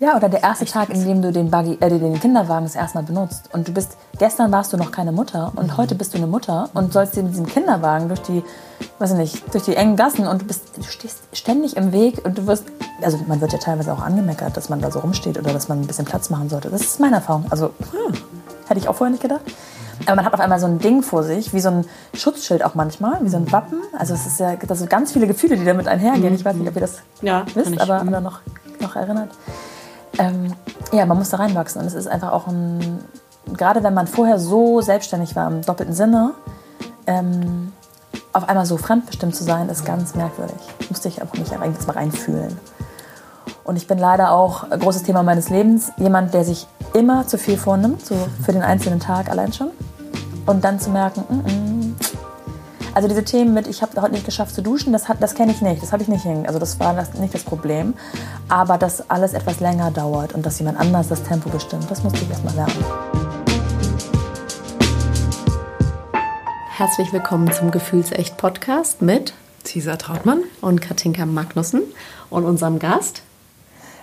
Ja, oder der erste Tag, in dem du den, Buggy, äh, den Kinderwagen das erste Mal benutzt. Und du bist, gestern warst du noch keine Mutter und mhm. heute bist du eine Mutter und sollst dir mit diesem Kinderwagen durch die, weiß ich nicht, durch die engen Gassen und du bist, du stehst ständig im Weg und du wirst, also man wird ja teilweise auch angemeckert, dass man da so rumsteht oder dass man ein bisschen Platz machen sollte. Das ist meine Erfahrung. Also, hm, hätte ich auch vorher nicht gedacht. Aber man hat auf einmal so ein Ding vor sich, wie so ein Schutzschild auch manchmal, wie so ein Wappen. Also es ist ja, das sind ganz viele Gefühle, die damit einhergehen. Ich weiß nicht, ob ihr das ja, wisst, aber oder noch, noch erinnert. Ähm, ja, man muss da reinwachsen. Und es ist einfach auch ein, gerade wenn man vorher so selbstständig war, im doppelten Sinne, ähm, auf einmal so fremdbestimmt zu sein, ist ganz merkwürdig. Musste ich einfach mich eigentlich mal reinfühlen. Und ich bin leider auch, großes Thema meines Lebens, jemand, der sich immer zu viel vornimmt, so für den einzelnen Tag allein schon. Und dann zu merken, mm -mm. Also diese Themen mit, ich habe heute nicht geschafft zu duschen, das, das kenne ich nicht, das habe ich nicht hin. Also das war das, nicht das Problem. Aber dass alles etwas länger dauert und dass jemand anders das Tempo bestimmt, das musste ich erst mal lernen. Herzlich willkommen zum Gefühlsecht Podcast mit Cesar Trautmann und Katinka Magnussen und unserem Gast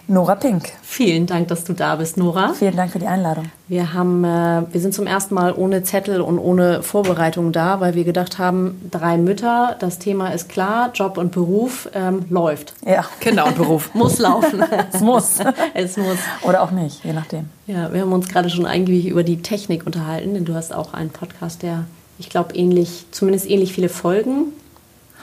Nora Pink. Vielen Dank, dass du da bist, Nora. Vielen Dank für die Einladung. Wir, haben, äh, wir sind zum ersten Mal ohne Zettel und ohne Vorbereitung da, weil wir gedacht haben, drei Mütter, das Thema ist klar, Job und Beruf ähm, läuft. Ja, Kinder und Beruf. muss laufen. es muss. es muss. Oder auch nicht, je nachdem. Ja, wir haben uns gerade schon eigentlich über die Technik unterhalten, denn du hast auch einen Podcast, der, ich glaube, ähnlich, zumindest ähnlich viele Folgen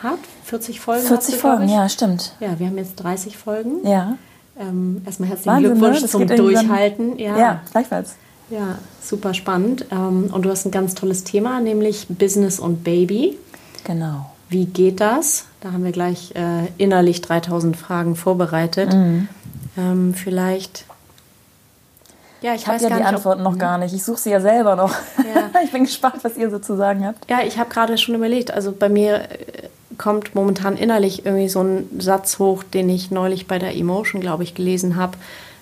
hat. 40 Folgen. 40 Folgen, ja, stimmt. Ja, wir haben jetzt 30 Folgen. Ja. Ähm, erstmal herzlichen Wahnsinn, ne? Glückwunsch ne? zum Durchhalten. Ja. ja, gleichfalls. Ja, super spannend. Ähm, und du hast ein ganz tolles Thema, nämlich Business und Baby. Genau. Wie geht das? Da haben wir gleich äh, innerlich 3000 Fragen vorbereitet. Mhm. Ähm, vielleicht. Ja, ich, ich habe ja die Antworten noch gar nicht. Ich suche sie ja selber noch. Ja. ich bin gespannt, was ihr so zu sagen habt. Ja, ich habe gerade schon überlegt. Also bei mir äh, kommt momentan innerlich irgendwie so ein Satz hoch, den ich neulich bei der Emotion, glaube ich, gelesen habe.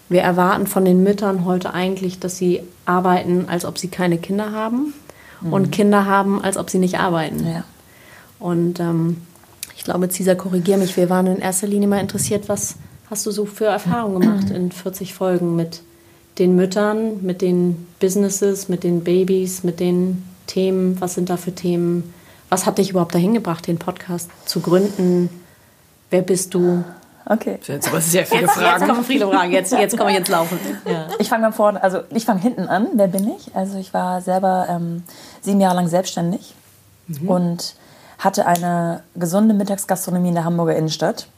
Wir erwarten von den Müttern heute eigentlich, dass sie arbeiten, als ob sie keine Kinder haben mhm. und Kinder haben, als ob sie nicht arbeiten. Ja. Und ähm, ich glaube, Cesar, korrigier mich, wir waren in erster Linie mal interessiert, was hast du so für Erfahrungen gemacht in 40 Folgen mit den Müttern, mit den Businesses, mit den Babys, mit den Themen, was sind da für Themen, was hat dich überhaupt dahin gebracht, den Podcast zu gründen? Wer bist du? Okay. Jetzt aber sehr viele jetzt, Fragen. Jetzt kommen viele Fragen. Jetzt, jetzt komme ich ins Laufen. Ja. Ich fange mal vorne, also ich fange hinten an. Wer bin ich? Also ich war selber ähm, sieben Jahre lang selbstständig mhm. und hatte eine gesunde Mittagsgastronomie in der Hamburger Innenstadt.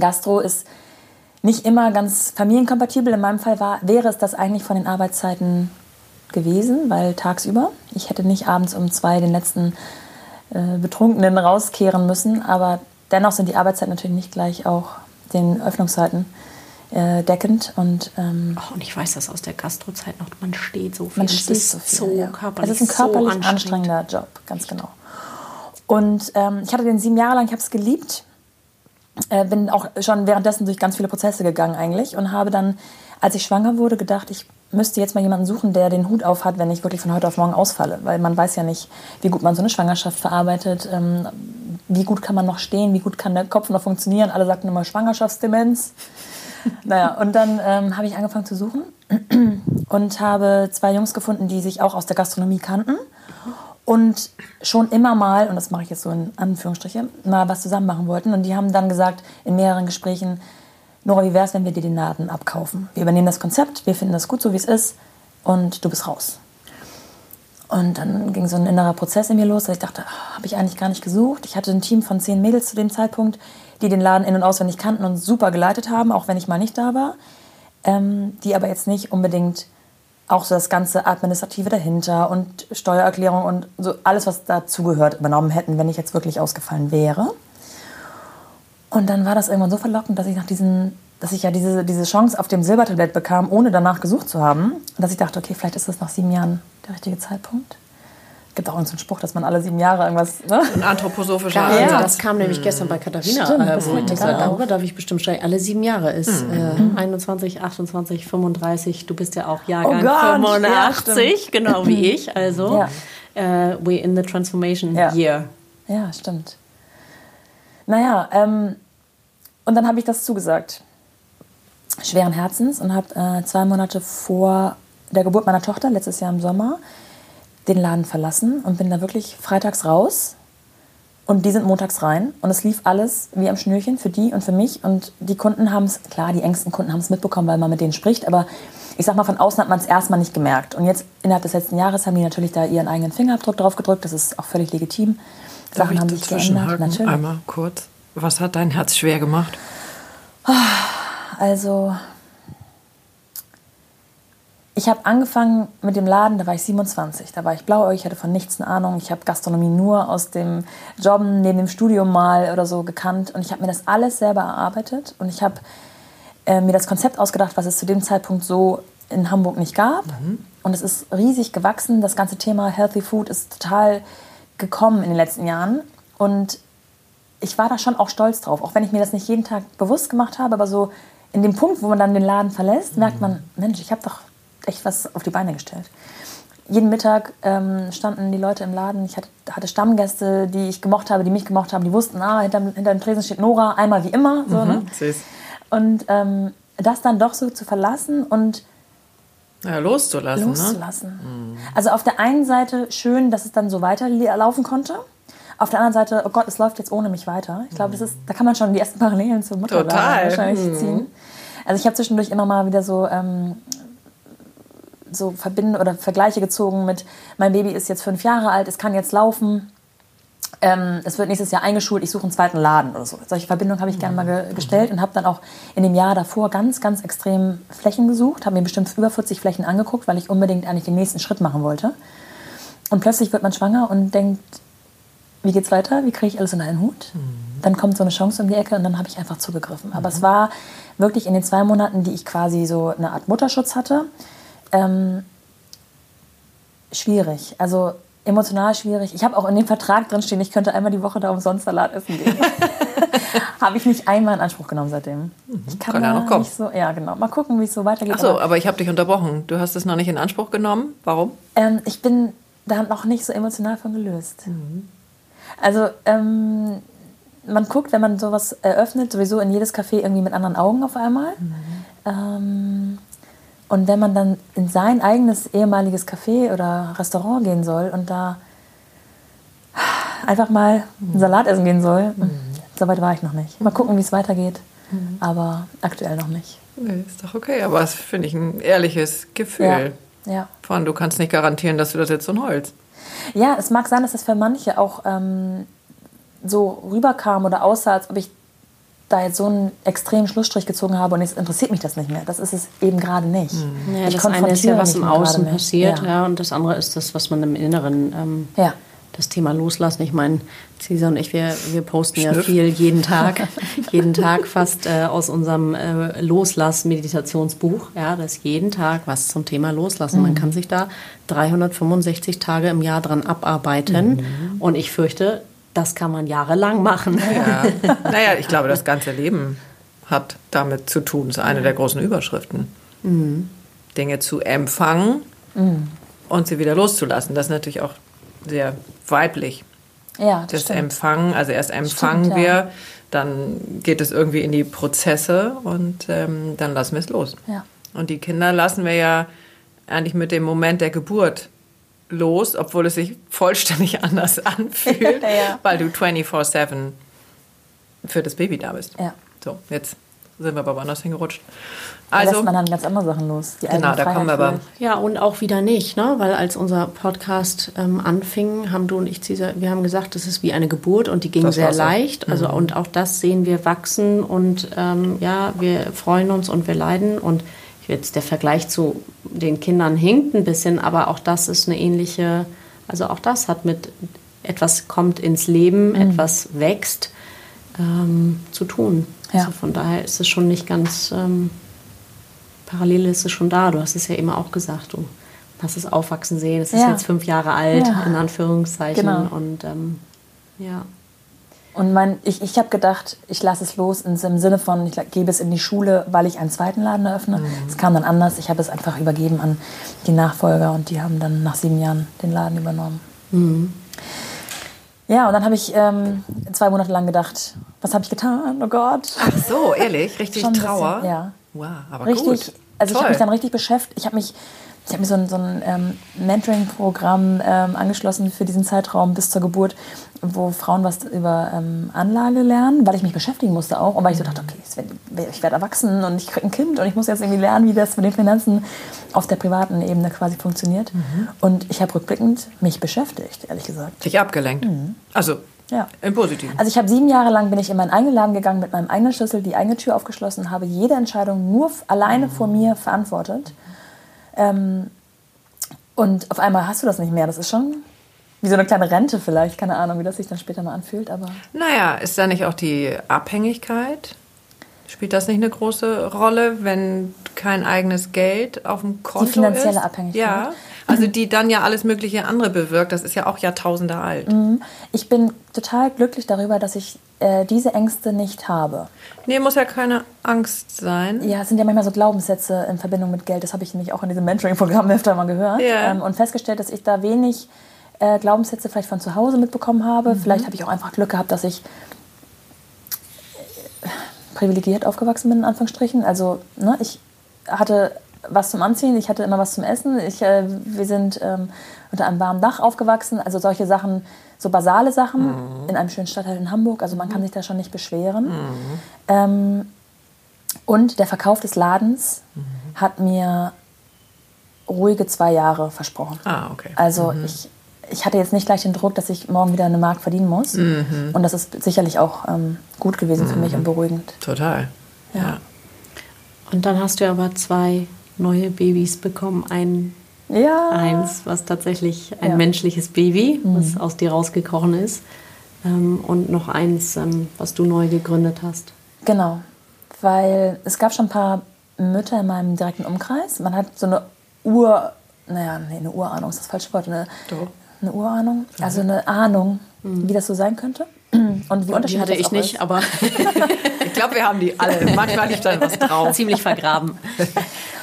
Gastro ist nicht immer ganz familienkompatibel. In meinem Fall war, wäre es das eigentlich von den Arbeitszeiten gewesen, weil tagsüber. Ich hätte nicht abends um zwei den letzten äh, Betrunkenen rauskehren müssen, aber dennoch sind die Arbeitszeiten natürlich nicht gleich auch den Öffnungszeiten äh, deckend. Und, ähm, oh, und ich weiß das aus der Gastrozeit noch, man steht so viel. Man steht so viel. So ja. körperlich, es ist ein körperlich so anstrengender Job, ganz genau. Und ähm, ich hatte den sieben Jahre lang, ich habe es geliebt. Äh, bin auch schon währenddessen durch ganz viele Prozesse gegangen eigentlich und habe dann, als ich schwanger wurde, gedacht, ich müsste jetzt mal jemanden suchen, der den Hut auf hat, wenn ich wirklich von heute auf morgen ausfalle. Weil man weiß ja nicht, wie gut man so eine Schwangerschaft verarbeitet, ähm, wie gut kann man noch stehen, wie gut kann der Kopf noch funktionieren. Alle sagten immer Schwangerschaftsdemenz. naja, und dann ähm, habe ich angefangen zu suchen und habe zwei Jungs gefunden, die sich auch aus der Gastronomie kannten und schon immer mal, und das mache ich jetzt so in Anführungsstriche, mal was zusammen machen wollten. Und die haben dann gesagt in mehreren Gesprächen, Nora, wie wäre es, wenn wir dir den Laden abkaufen? Wir übernehmen das Konzept, wir finden das gut, so wie es ist und du bist raus. Und dann ging so ein innerer Prozess in mir los, dass ich dachte, oh, habe ich eigentlich gar nicht gesucht. Ich hatte ein Team von zehn Mädels zu dem Zeitpunkt, die den Laden in- und auswendig kannten und super geleitet haben, auch wenn ich mal nicht da war. Ähm, die aber jetzt nicht unbedingt auch so das ganze Administrative dahinter und Steuererklärung und so alles, was dazugehört, übernommen hätten, wenn ich jetzt wirklich ausgefallen wäre. Und dann war das irgendwann so verlockend, dass ich nach diesen, dass ich ja diese, diese Chance auf dem Silbertablett bekam, ohne danach gesucht zu haben, dass ich dachte, okay, vielleicht ist das nach sieben Jahren der richtige Zeitpunkt. Es gibt auch so einen Spruch, dass man alle sieben Jahre irgendwas. Ne? Ein anthroposophischer ja, ja, das kam nämlich gestern bei Katharina. Stimmt, äh, wo ich gesagt, darüber darf ich bestimmt steigen. Alle sieben Jahre ist mhm. äh, 21, 28, 35. Du bist ja auch Jahrgang oh 85, ja, genau wie ich. Also, ja. uh, we're in the transformation year. Ja, stimmt. Naja, ähm, und dann habe ich das zugesagt. Schweren Herzens und habe äh, zwei Monate vor der Geburt meiner Tochter, letztes Jahr im Sommer, den Laden verlassen und bin da wirklich freitags raus und die sind montags rein und es lief alles wie am Schnürchen für die und für mich und die Kunden haben es, klar, die engsten Kunden haben es mitbekommen, weil man mit denen spricht, aber ich sag mal, von außen hat man es erstmal nicht gemerkt. Und jetzt innerhalb des letzten Jahres haben die natürlich da ihren eigenen Fingerabdruck drauf gedrückt, das ist auch völlig legitim. Darf Sachen haben sich geändert, natürlich. Einmal kurz. Was hat dein Herz schwer gemacht? Also, ich habe angefangen mit dem Laden, da war ich 27. Da war ich blauäugig, hatte von nichts eine Ahnung. Ich habe Gastronomie nur aus dem Jobben neben dem Studium mal oder so gekannt. Und ich habe mir das alles selber erarbeitet. Und ich habe äh, mir das Konzept ausgedacht, was es zu dem Zeitpunkt so in Hamburg nicht gab. Mhm. Und es ist riesig gewachsen. Das ganze Thema Healthy Food ist total gekommen in den letzten Jahren. Und ich war da schon auch stolz drauf, auch wenn ich mir das nicht jeden Tag bewusst gemacht habe, aber so in dem Punkt, wo man dann den Laden verlässt, merkt man, Mensch, ich habe doch echt was auf die Beine gestellt. Jeden Mittag ähm, standen die Leute im Laden. Ich hatte, hatte, Stammgäste, die ich gemocht habe, die mich gemocht haben. Die wussten, ah, hinter, hinter dem Tresen steht Nora, einmal wie immer. So, mhm, ne? Und ähm, das dann doch so zu verlassen und ja, loszulassen. Ne? Loszulassen. Ne? Also auf der einen Seite schön, dass es dann so weiterlaufen konnte. Auf der anderen Seite, oh Gott, es läuft jetzt ohne mich weiter. Ich glaube, mhm. da kann man schon die ersten Parallelen zur Mutter wahrscheinlich mhm. ziehen. Also ich habe zwischendurch immer mal wieder so ähm, so verbinden oder Vergleiche gezogen mit, mein Baby ist jetzt fünf Jahre alt, es kann jetzt laufen, ähm, es wird nächstes Jahr eingeschult, ich suche einen zweiten Laden oder so. Solche Verbindungen habe ich gerne mal ge gestellt und habe dann auch in dem Jahr davor ganz, ganz extrem Flächen gesucht, habe mir bestimmt über 40 Flächen angeguckt, weil ich unbedingt eigentlich den nächsten Schritt machen wollte. Und plötzlich wird man schwanger und denkt, wie geht's weiter? Wie kriege ich alles in einen Hut? Mhm. Dann kommt so eine Chance um die Ecke und dann habe ich einfach zugegriffen. Aber mhm. es war wirklich in den zwei Monaten, die ich quasi so eine Art Mutterschutz hatte, ähm, schwierig. Also emotional schwierig. Ich habe auch in dem Vertrag drin stehen, ich könnte einmal die Woche da umsonst Salat essen gehen. habe ich nicht einmal in Anspruch genommen seitdem. Mhm. Ich kann, kann ja noch kommen. So, ja, genau. Mal gucken, wie es so weitergeht. Ach so, aber, aber ich habe dich unterbrochen. Du hast es noch nicht in Anspruch genommen. Warum? Ähm, ich bin da noch nicht so emotional von gelöst. Mhm. Also ähm, man guckt, wenn man sowas eröffnet, sowieso in jedes Café irgendwie mit anderen Augen auf einmal. Mhm. Ähm, und wenn man dann in sein eigenes ehemaliges Café oder Restaurant gehen soll und da einfach mal einen Salat essen gehen soll, mhm. so weit war ich noch nicht. Mal gucken, wie es weitergeht, mhm. aber aktuell noch nicht. Nee, ist doch okay, aber es finde ich ein ehrliches Gefühl. Ja. ja. Von du kannst nicht garantieren, dass du das jetzt so holst. Ja, es mag sein, dass das für manche auch ähm, so rüberkam oder aussah, als ob ich da jetzt so einen extremen Schlussstrich gezogen habe und jetzt interessiert mich das nicht mehr. Das ist es eben gerade nicht. Mhm. Ja, das eine ist ja, was im Außen passiert, ja. ja. und das andere ist das, was man im Inneren, ähm, ja. Das Thema loslassen. Ich meine, Cesar und ich, wir, wir posten Schnüff. ja viel jeden Tag, jeden Tag fast äh, aus unserem äh, Loslass-Meditationsbuch. Ja, das ist jeden Tag was zum Thema Loslassen. Mhm. Man kann sich da 365 Tage im Jahr dran abarbeiten. Mhm. Und ich fürchte, das kann man jahrelang machen. Ja. naja, ich glaube, das ganze Leben hat damit zu tun. Das ist eine der großen Überschriften. Mhm. Dinge zu empfangen mhm. und sie wieder loszulassen. Das ist natürlich auch sehr weiblich. Ja, das, das Empfangen, also erst empfangen stimmt, wir, ja. dann geht es irgendwie in die Prozesse und ähm, dann lassen wir es los. Ja. Und die Kinder lassen wir ja eigentlich mit dem Moment der Geburt los, obwohl es sich vollständig anders anfühlt, ja. weil du 24-7 für das Baby da bist. Ja. So, jetzt sind wir aber woanders hingerutscht. Also, da lässt man dann ganz andere Sachen los. genau, da kommen wir aber. Ja, und auch wieder nicht, ne? weil als unser Podcast ähm, anfing, haben du und ich, wir haben gesagt, das ist wie eine Geburt und die ging das sehr leicht. Also, mhm. Und auch das sehen wir wachsen und ähm, ja, wir freuen uns und wir leiden und Jetzt der Vergleich zu den Kindern hinkt ein bisschen, aber auch das ist eine ähnliche, also auch das hat mit etwas kommt ins Leben, mhm. etwas wächst ähm, zu tun. Ja. Also von daher ist es schon nicht ganz ähm, parallel ist es schon da. Du hast es ja immer auch gesagt. Du hast es aufwachsen sehen. Es ist ja. jetzt fünf Jahre alt, ja. in Anführungszeichen. Genau. Und ähm, ja. Und mein, ich, ich habe gedacht, ich lasse es los im Sinne von, ich gebe es in die Schule, weil ich einen zweiten Laden eröffne. Es mhm. kam dann anders. Ich habe es einfach übergeben an die Nachfolger und die haben dann nach sieben Jahren den Laden übernommen. Mhm. Ja, und dann habe ich ähm, zwei Monate lang gedacht, was habe ich getan? Oh Gott. Ach so, ehrlich? Richtig Trauer? Bisschen, ja. Wow, aber richtig, gut. Also ich habe mich dann richtig beschäftigt. Ich habe mich ich habe mir so ein, so ein ähm, Mentoring-Programm ähm, angeschlossen für diesen Zeitraum bis zur Geburt, wo Frauen was über ähm, Anlage lernen, weil ich mich beschäftigen musste auch und weil ich so dachte, okay, ich werde erwachsen und ich kriege ein Kind und ich muss jetzt irgendwie lernen, wie das mit den Finanzen auf der privaten Ebene quasi funktioniert. Mhm. Und ich habe rückblickend mich beschäftigt, ehrlich gesagt. Dich abgelenkt. Mhm. Also ja. Im Positiven. Also ich habe sieben Jahre lang bin ich in meinen eigenen Laden gegangen mit meinem eigenen Schlüssel, die eigene Tür aufgeschlossen, habe jede Entscheidung nur alleine mhm. vor mir verantwortet. Ähm, und auf einmal hast du das nicht mehr. Das ist schon wie so eine kleine Rente vielleicht. Keine Ahnung, wie das sich dann später mal anfühlt. Aber naja, ist da nicht auch die Abhängigkeit? Spielt das nicht eine große Rolle, wenn kein eigenes Geld auf dem Konto ist? Die finanzielle ist? Abhängigkeit. Ja, also die dann ja alles mögliche andere bewirkt. Das ist ja auch Jahrtausende alt. Mhm. Ich bin total glücklich darüber, dass ich äh, diese Ängste nicht habe. Nee, muss ja keine Angst sein. Ja, es sind ja manchmal so Glaubenssätze in Verbindung mit Geld. Das habe ich nämlich auch in diesem Mentoring-Programm öfter mal gehört. Ja. Ähm, und festgestellt, dass ich da wenig äh, Glaubenssätze vielleicht von zu Hause mitbekommen habe. Mhm. Vielleicht habe ich auch einfach Glück gehabt, dass ich äh, privilegiert aufgewachsen bin, in Anführungsstrichen. Also, ne, ich hatte was zum Anziehen, ich hatte immer was zum Essen. Ich, äh, wir sind ähm, unter einem warmen Dach aufgewachsen. Also solche Sachen, so basale Sachen mhm. in einem schönen Stadtteil in Hamburg. Also man kann sich da schon nicht beschweren. Mhm. Ähm, und der Verkauf des Ladens mhm. hat mir ruhige zwei Jahre versprochen. Ah, okay. Also mhm. ich, ich hatte jetzt nicht gleich den Druck, dass ich morgen wieder eine Mark verdienen muss. Mhm. Und das ist sicherlich auch ähm, gut gewesen für mich und beruhigend. Total. ja. ja. Und dann hast du aber zwei neue Babys bekommen. Ein, ja. Eins, was tatsächlich ein ja. menschliches Baby, mhm. was aus dir rausgekrochen ist. Ähm, und noch eins, ähm, was du neu gegründet hast. Genau, weil es gab schon ein paar Mütter in meinem direkten Umkreis. Man hat so eine Ur, naja, nee, eine Urahnung ist das falsche Wort, eine, eine Urahnung, also eine Ahnung, mhm. wie das so sein könnte. Und wie unterschiedlich die hatte ich nicht, ist. aber ich glaube, wir haben die alle. Manchmal liegt da was drauf. Ziemlich vergraben.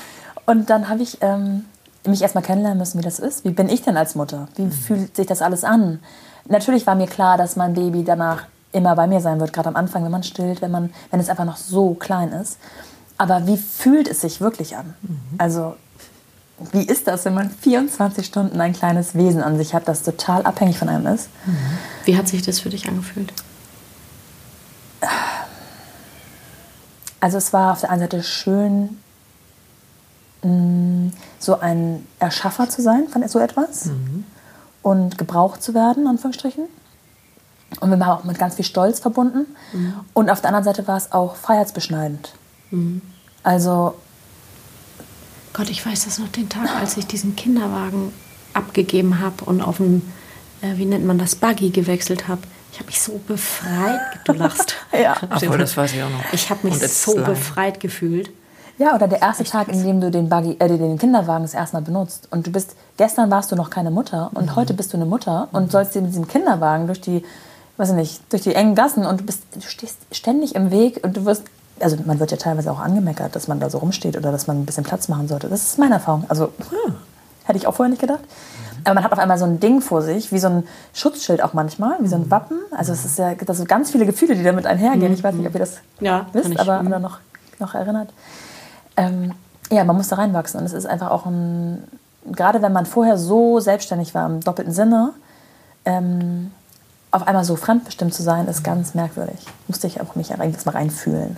Und dann habe ich ähm, mich erstmal kennenlernen müssen, wie das ist. Wie bin ich denn als Mutter? Wie mhm. fühlt sich das alles an? Natürlich war mir klar, dass mein Baby danach immer bei mir sein wird, gerade am Anfang, wenn man stillt, wenn, man, wenn es einfach noch so klein ist. Aber wie fühlt es sich wirklich an? Mhm. Also, wie ist das, wenn man 24 Stunden ein kleines Wesen an sich hat, das total abhängig von einem ist? Mhm. Wie hat sich das für dich angefühlt? Also es war auf der einen Seite schön, so ein Erschaffer zu sein von so etwas mhm. und gebraucht zu werden, Anführungsstrichen. Und wir waren auch mit ganz viel Stolz verbunden. Mhm. Und auf der anderen Seite war es auch freiheitsbeschneidend. Mhm. Also. Gott, ich weiß das noch den Tag, als ich diesen Kinderwagen abgegeben habe und auf ein, äh, wie nennt man das, Buggy gewechselt habe. Ich habe mich so befreit. Du lachst. ja, Obwohl, das weiß ich auch noch. Ich habe mich so befreit gefühlt. Ja, oder der erste Tag, in dem du den, Buggy, äh, den Kinderwagen das erste Mal benutzt. Und du bist, gestern warst du noch keine Mutter und mhm. heute bist du eine Mutter und sollst dir mit diesem Kinderwagen durch die, weiß ich nicht, durch die engen Gassen und du bist, du stehst ständig im Weg und du wirst, also man wird ja teilweise auch angemeckert, dass man da so rumsteht oder dass man ein bisschen Platz machen sollte. Das ist meine Erfahrung. Also, hm, hätte ich auch vorher nicht gedacht. Aber man hat auf einmal so ein Ding vor sich, wie so ein Schutzschild auch manchmal, wie so ein Wappen. Also es ist ja, das sind ganz viele Gefühle, die damit einhergehen. Ich weiß nicht, ob ihr das ja, wisst, aber noch, noch erinnert. Ähm, ja, man muss da reinwachsen. Und es ist einfach auch ein, gerade wenn man vorher so selbstständig war, im doppelten Sinne, ähm, auf einmal so fremdbestimmt zu sein, ist ganz merkwürdig. Musste ich auch mich eigentlich mal reinfühlen.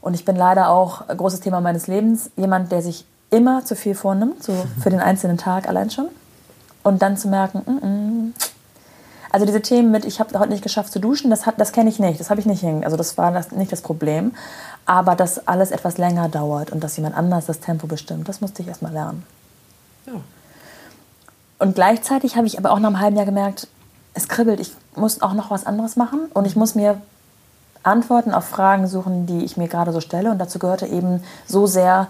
Und ich bin leider auch, großes Thema meines Lebens, jemand, der sich immer zu viel vornimmt, so für den einzelnen Tag allein schon. Und dann zu merken, mm -mm. also diese Themen mit, ich habe heute nicht geschafft zu duschen, das, das kenne ich nicht, das habe ich nicht hin. Also das war das, nicht das Problem aber dass alles etwas länger dauert und dass jemand anders das Tempo bestimmt, das musste ich erst mal lernen. Ja. Und gleichzeitig habe ich aber auch nach einem halben Jahr gemerkt, es kribbelt, ich muss auch noch was anderes machen und ich muss mir Antworten auf Fragen suchen, die ich mir gerade so stelle. Und dazu gehörte eben so sehr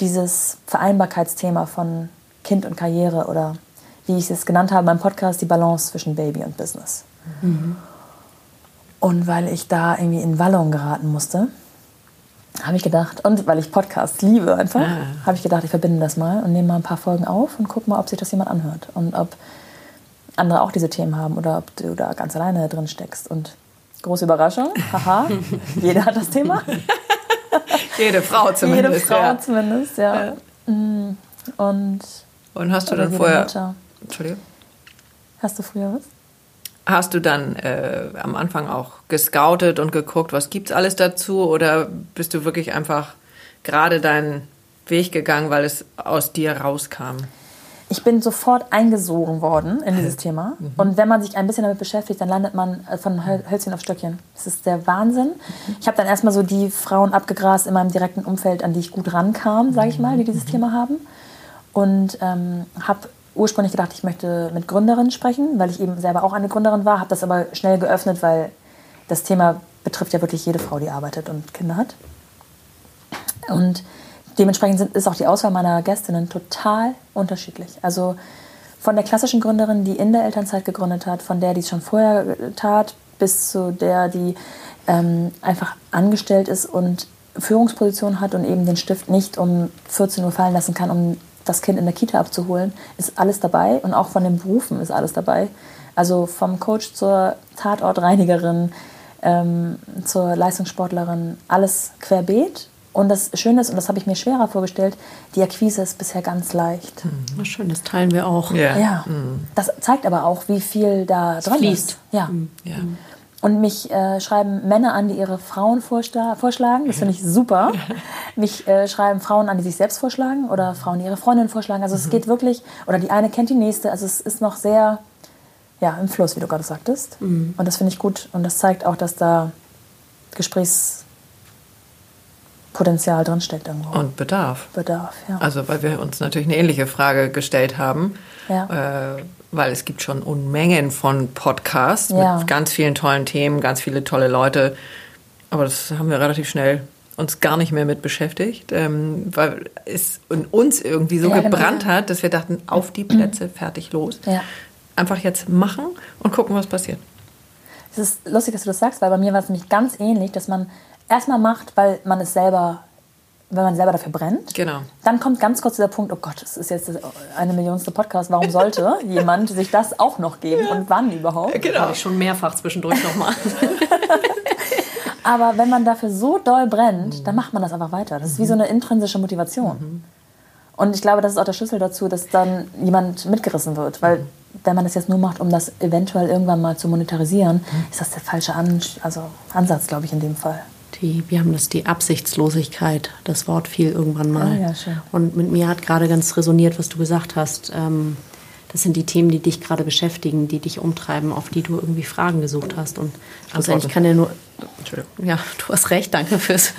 dieses Vereinbarkeitsthema von Kind und Karriere oder wie ich es genannt habe in meinem Podcast, die Balance zwischen Baby und Business. Mhm. Und weil ich da irgendwie in Wallung geraten musste, habe ich gedacht, und weil ich Podcasts liebe einfach, ah. habe ich gedacht, ich verbinde das mal und nehme mal ein paar Folgen auf und gucke mal, ob sich das jemand anhört und ob andere auch diese Themen haben oder ob du da ganz alleine drin steckst. Und große Überraschung, haha, jeder hat das Thema. Jede Frau zumindest. Jede Frau ja. zumindest, ja. ja. Mm. Und, Und hast du dann vorher. Mutter. Entschuldigung. Hast du früher was? Hast du dann äh, am Anfang auch gescoutet und geguckt, was gibt's alles dazu? Oder bist du wirklich einfach gerade deinen Weg gegangen, weil es aus dir rauskam? Ich bin sofort eingesogen worden in dieses Thema. Mhm. Und wenn man sich ein bisschen damit beschäftigt, dann landet man äh, von Hölzchen auf Stöckchen. Das ist der Wahnsinn. Mhm. Ich habe dann erstmal so die Frauen abgegrast in meinem direkten Umfeld, an die ich gut rankam, sage ich mal, die dieses mhm. Thema haben. Und ähm, habe ursprünglich gedacht, ich möchte mit Gründerinnen sprechen, weil ich eben selber auch eine Gründerin war, habe das aber schnell geöffnet, weil das Thema betrifft ja wirklich jede Frau, die arbeitet und Kinder hat. Und dementsprechend sind, ist auch die Auswahl meiner Gästinnen total unterschiedlich. Also von der klassischen Gründerin, die in der Elternzeit gegründet hat, von der, die es schon vorher tat, bis zu der, die ähm, einfach angestellt ist und Führungsposition hat und eben den Stift nicht um 14 Uhr fallen lassen kann, um das Kind in der Kita abzuholen, ist alles dabei und auch von den Berufen ist alles dabei. Also vom Coach zur Tatortreinigerin, ähm, zur Leistungssportlerin, alles querbeet. Und das Schöne ist, und das habe ich mir schwerer vorgestellt, die Akquise ist bisher ganz leicht. Mhm. Schön, das teilen wir auch. Ja. ja. Mhm. Das zeigt aber auch, wie viel da drin fließt. ist. Ja. Mhm. ja. Und mich äh, schreiben Männer an, die ihre Frauen vorschlagen. Das finde ich super. mich äh, schreiben Frauen an, die sich selbst vorschlagen oder Frauen, die ihre Freundin vorschlagen. Also es mhm. geht wirklich, oder die eine kennt die nächste. Also es ist noch sehr ja, im Fluss, wie du gerade sagtest. Mhm. Und das finde ich gut. Und das zeigt auch, dass da Gesprächspotenzial drinsteckt irgendwo. Und Bedarf. Bedarf, ja. Also weil wir uns natürlich eine ähnliche Frage gestellt haben. Ja. Äh, weil es gibt schon Unmengen von Podcasts ja. mit ganz vielen tollen Themen, ganz viele tolle Leute. Aber das haben wir relativ schnell uns gar nicht mehr mit beschäftigt, ähm, weil es in uns irgendwie so ja, genau. gebrannt genau. hat, dass wir dachten, auf die Plätze, fertig, los. Ja. Einfach jetzt machen und gucken, was passiert. Es ist lustig, dass du das sagst, weil bei mir war es nämlich ganz ähnlich, dass man erstmal macht, weil man es selber wenn man selber dafür brennt. Genau. Dann kommt ganz kurz dieser Punkt, oh Gott, es ist jetzt eine Millionste Podcast, warum sollte jemand sich das auch noch geben ja. und wann überhaupt? Genau. Habe ich schon mehrfach zwischendurch nochmal. Aber wenn man dafür so doll brennt, mhm. dann macht man das einfach weiter. Das ist wie so eine intrinsische Motivation. Mhm. Und ich glaube, das ist auch der Schlüssel dazu, dass dann jemand mitgerissen wird. Weil mhm. wenn man das jetzt nur macht, um das eventuell irgendwann mal zu monetarisieren, mhm. ist das der falsche An also Ansatz, glaube ich, in dem Fall die, wir haben das die Absichtslosigkeit, das Wort fiel irgendwann mal. Ah, ja, schön. Und mit mir hat gerade ganz resoniert, was du gesagt hast. Ähm, das sind die Themen, die dich gerade beschäftigen, die dich umtreiben, auf die du irgendwie Fragen gesucht hast. Und schlussendlich kann ja nur. Entschuldigung. Ja, du hast recht, danke fürs.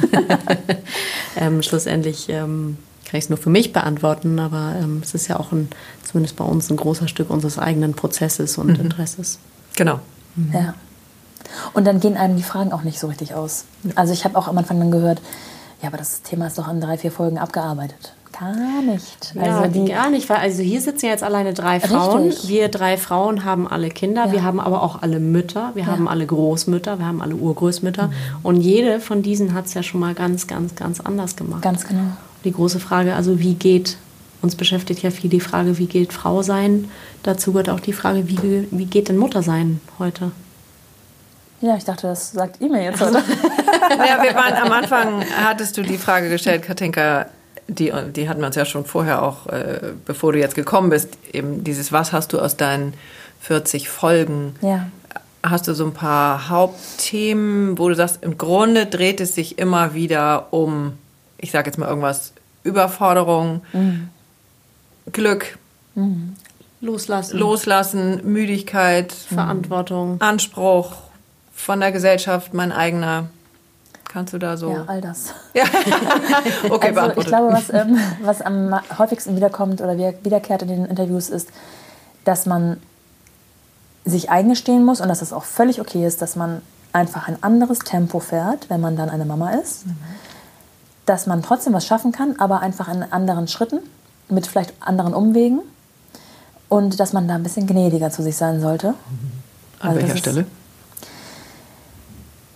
ähm, schlussendlich ähm, kann ich es nur für mich beantworten, aber ähm, es ist ja auch ein, zumindest bei uns ein großer Stück unseres eigenen Prozesses und mhm. Interesses. Genau. Mhm. Ja. Und dann gehen einem die Fragen auch nicht so richtig aus. Also ich habe auch am Anfang dann gehört, ja, aber das Thema ist doch in drei, vier Folgen abgearbeitet. Gar nicht. Ja, also die, gar nicht, weil also hier sitzen ja jetzt alleine drei Frauen. Richtig. Wir drei Frauen haben alle Kinder, ja. wir haben aber auch alle Mütter, wir ja. haben alle Großmütter, wir haben alle Urgroßmütter. Mhm. Und jede von diesen hat es ja schon mal ganz, ganz, ganz anders gemacht. Ganz genau. Die große Frage, also wie geht, uns beschäftigt ja viel die Frage, wie geht Frau sein? Dazu gehört auch die Frage, wie, wie geht denn Mutter sein heute? Ja, ich dachte, das sagt ihr mir jetzt, oder? ja, wir waren am Anfang, hattest du die Frage gestellt, Katinka, die, die hatten wir uns ja schon vorher auch, äh, bevor du jetzt gekommen bist, eben dieses, was hast du aus deinen 40 Folgen? Ja. Hast du so ein paar Hauptthemen, wo du sagst, im Grunde dreht es sich immer wieder um, ich sage jetzt mal irgendwas, Überforderung, mhm. Glück, mhm. Loslassen. Loslassen, Müdigkeit, Verantwortung, Anspruch, von der Gesellschaft, mein eigener. Kannst du da so? Ja, all das. Ja. okay, also, ich glaube, was, ähm, was am häufigsten wiederkommt oder wiederkehrt in den Interviews ist, dass man sich eingestehen muss und dass es auch völlig okay ist, dass man einfach ein anderes Tempo fährt, wenn man dann eine Mama ist. Mhm. Dass man trotzdem was schaffen kann, aber einfach in anderen Schritten, mit vielleicht anderen Umwegen. Und dass man da ein bisschen gnädiger zu sich sein sollte. Mhm. An also welcher Stelle?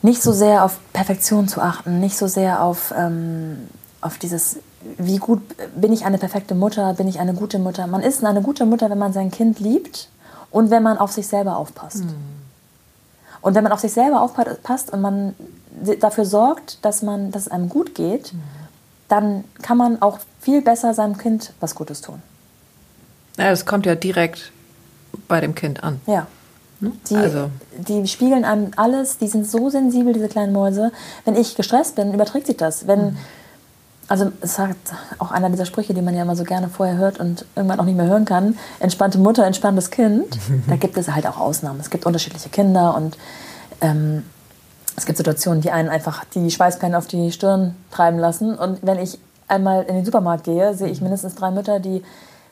Nicht so sehr auf Perfektion zu achten, nicht so sehr auf, ähm, auf dieses, wie gut bin ich eine perfekte Mutter, bin ich eine gute Mutter. Man ist eine gute Mutter, wenn man sein Kind liebt und wenn man auf sich selber aufpasst. Mhm. Und wenn man auf sich selber aufpasst und man dafür sorgt, dass, man, dass es einem gut geht, mhm. dann kann man auch viel besser seinem Kind was Gutes tun. Ja, das kommt ja direkt bei dem Kind an. Ja. Hm? Die, also. die spiegeln einem alles, die sind so sensibel, diese kleinen Mäuse. Wenn ich gestresst bin, überträgt sich das. Wenn, mhm. also es sagt auch einer dieser Sprüche, die man ja immer so gerne vorher hört und irgendwann auch nicht mehr hören kann, entspannte Mutter, entspanntes Kind. da gibt es halt auch Ausnahmen. Es gibt unterschiedliche Kinder und ähm, es gibt Situationen, die einen einfach die Schweißperlen auf die Stirn treiben lassen. Und wenn ich einmal in den Supermarkt gehe, sehe ich mindestens drei Mütter, die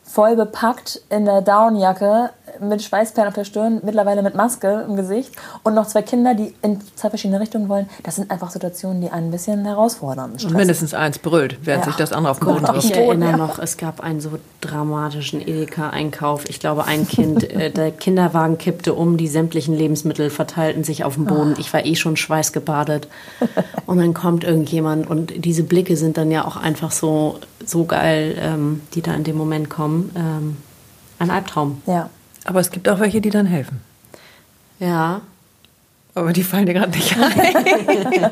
voll bepackt in der Downjacke mit Schweißperlen auf der Stirn, mittlerweile mit Maske im Gesicht und noch zwei Kinder, die in zwei verschiedene Richtungen wollen. Das sind einfach Situationen, die einen ein bisschen herausfordern. Und mindestens eins brüllt, während ja. sich das andere auf dem Boden trifft. Ich erinnere ja. noch, es gab einen so dramatischen Edeka-Einkauf. Ich glaube, ein Kind, äh, der Kinderwagen kippte um, die sämtlichen Lebensmittel verteilten sich auf dem Boden. Ich war eh schon schweißgebadet. Und dann kommt irgendjemand und diese Blicke sind dann ja auch einfach so, so geil, ähm, die da in dem Moment kommen. Ähm, ein Albtraum. Ja. Aber es gibt auch welche, die dann helfen. Ja. Aber die fallen dir gerade nicht ein.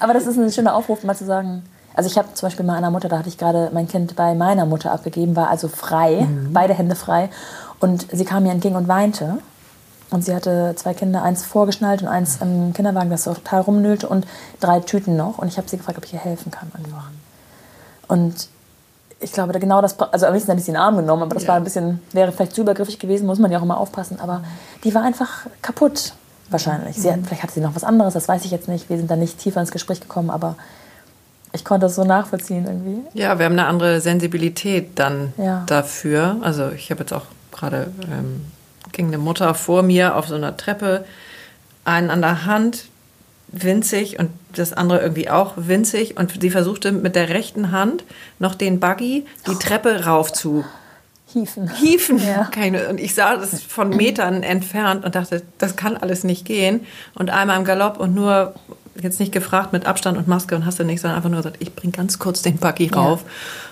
Aber das ist ein schöner Aufruf, mal zu sagen. Also ich habe zum Beispiel meiner Mutter, da hatte ich gerade mein Kind bei meiner Mutter abgegeben, war also frei, mhm. beide Hände frei. Und sie kam mir entgegen und weinte. Und sie hatte zwei Kinder, eins vorgeschnallt und eins im Kinderwagen, das so total rumnölte und drei Tüten noch. Und ich habe sie gefragt, ob ich ihr helfen kann einfach. Und ich glaube, da genau das, also am liebsten hätte ich sie in den Arm genommen, aber das ja. war ein bisschen, wäre vielleicht zu übergriffig gewesen, muss man ja auch immer aufpassen. Aber die war einfach kaputt, wahrscheinlich. Sie, mhm. vielleicht hatte sie noch was anderes, das weiß ich jetzt nicht. Wir sind da nicht tiefer ins Gespräch gekommen, aber ich konnte das so nachvollziehen irgendwie. Ja, wir haben eine andere Sensibilität dann ja. dafür. Also ich habe jetzt auch gerade, ähm, ging eine Mutter vor mir auf so einer Treppe, einen an der Hand, winzig und das andere irgendwie auch winzig. Und sie versuchte mit der rechten Hand noch den Buggy die oh. Treppe rauf zu hieven. Hieven. Ja. Keine, und ich sah das von Metern entfernt und dachte, das kann alles nicht gehen. Und einmal im Galopp und nur jetzt nicht gefragt mit Abstand und Maske und hast du nicht, sondern einfach nur gesagt, ich bring ganz kurz den Buggy rauf.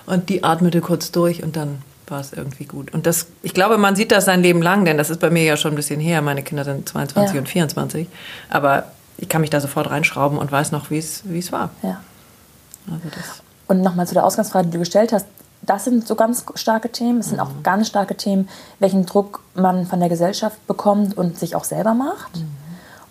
Ja. Und die atmete kurz durch und dann war es irgendwie gut. Und das, ich glaube, man sieht das sein Leben lang, denn das ist bei mir ja schon ein bisschen her. Meine Kinder sind 22 ja. und 24. Aber ich kann mich da sofort reinschrauben und weiß noch, wie es war. Ja. Also das. Und nochmal zu der Ausgangsfrage, die du gestellt hast. Das sind so ganz starke Themen. Es sind mhm. auch ganz starke Themen, welchen Druck man von der Gesellschaft bekommt und sich auch selber macht. Mhm.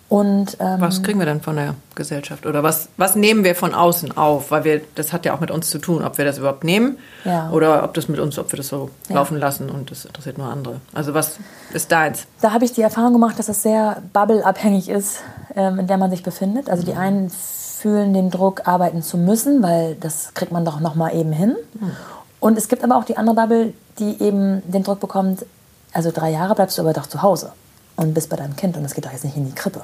Und, ähm, was kriegen wir denn von der Gesellschaft? Oder was, was nehmen wir von außen auf? Weil wir, das hat ja auch mit uns zu tun, ob wir das überhaupt nehmen ja. oder ob das mit uns, ob wir das so ja. laufen lassen und das interessiert nur andere. Also was ist deins? Da habe ich die Erfahrung gemacht, dass es sehr bubbleabhängig ist, ähm, in der man sich befindet. Also die mhm. einen fühlen den Druck, arbeiten zu müssen, weil das kriegt man doch noch mal eben hin. Mhm. Und es gibt aber auch die andere Bubble, die eben den Druck bekommt, also drei Jahre bleibst du aber doch zu Hause und bist bei deinem Kind und es geht doch jetzt nicht in die Krippe.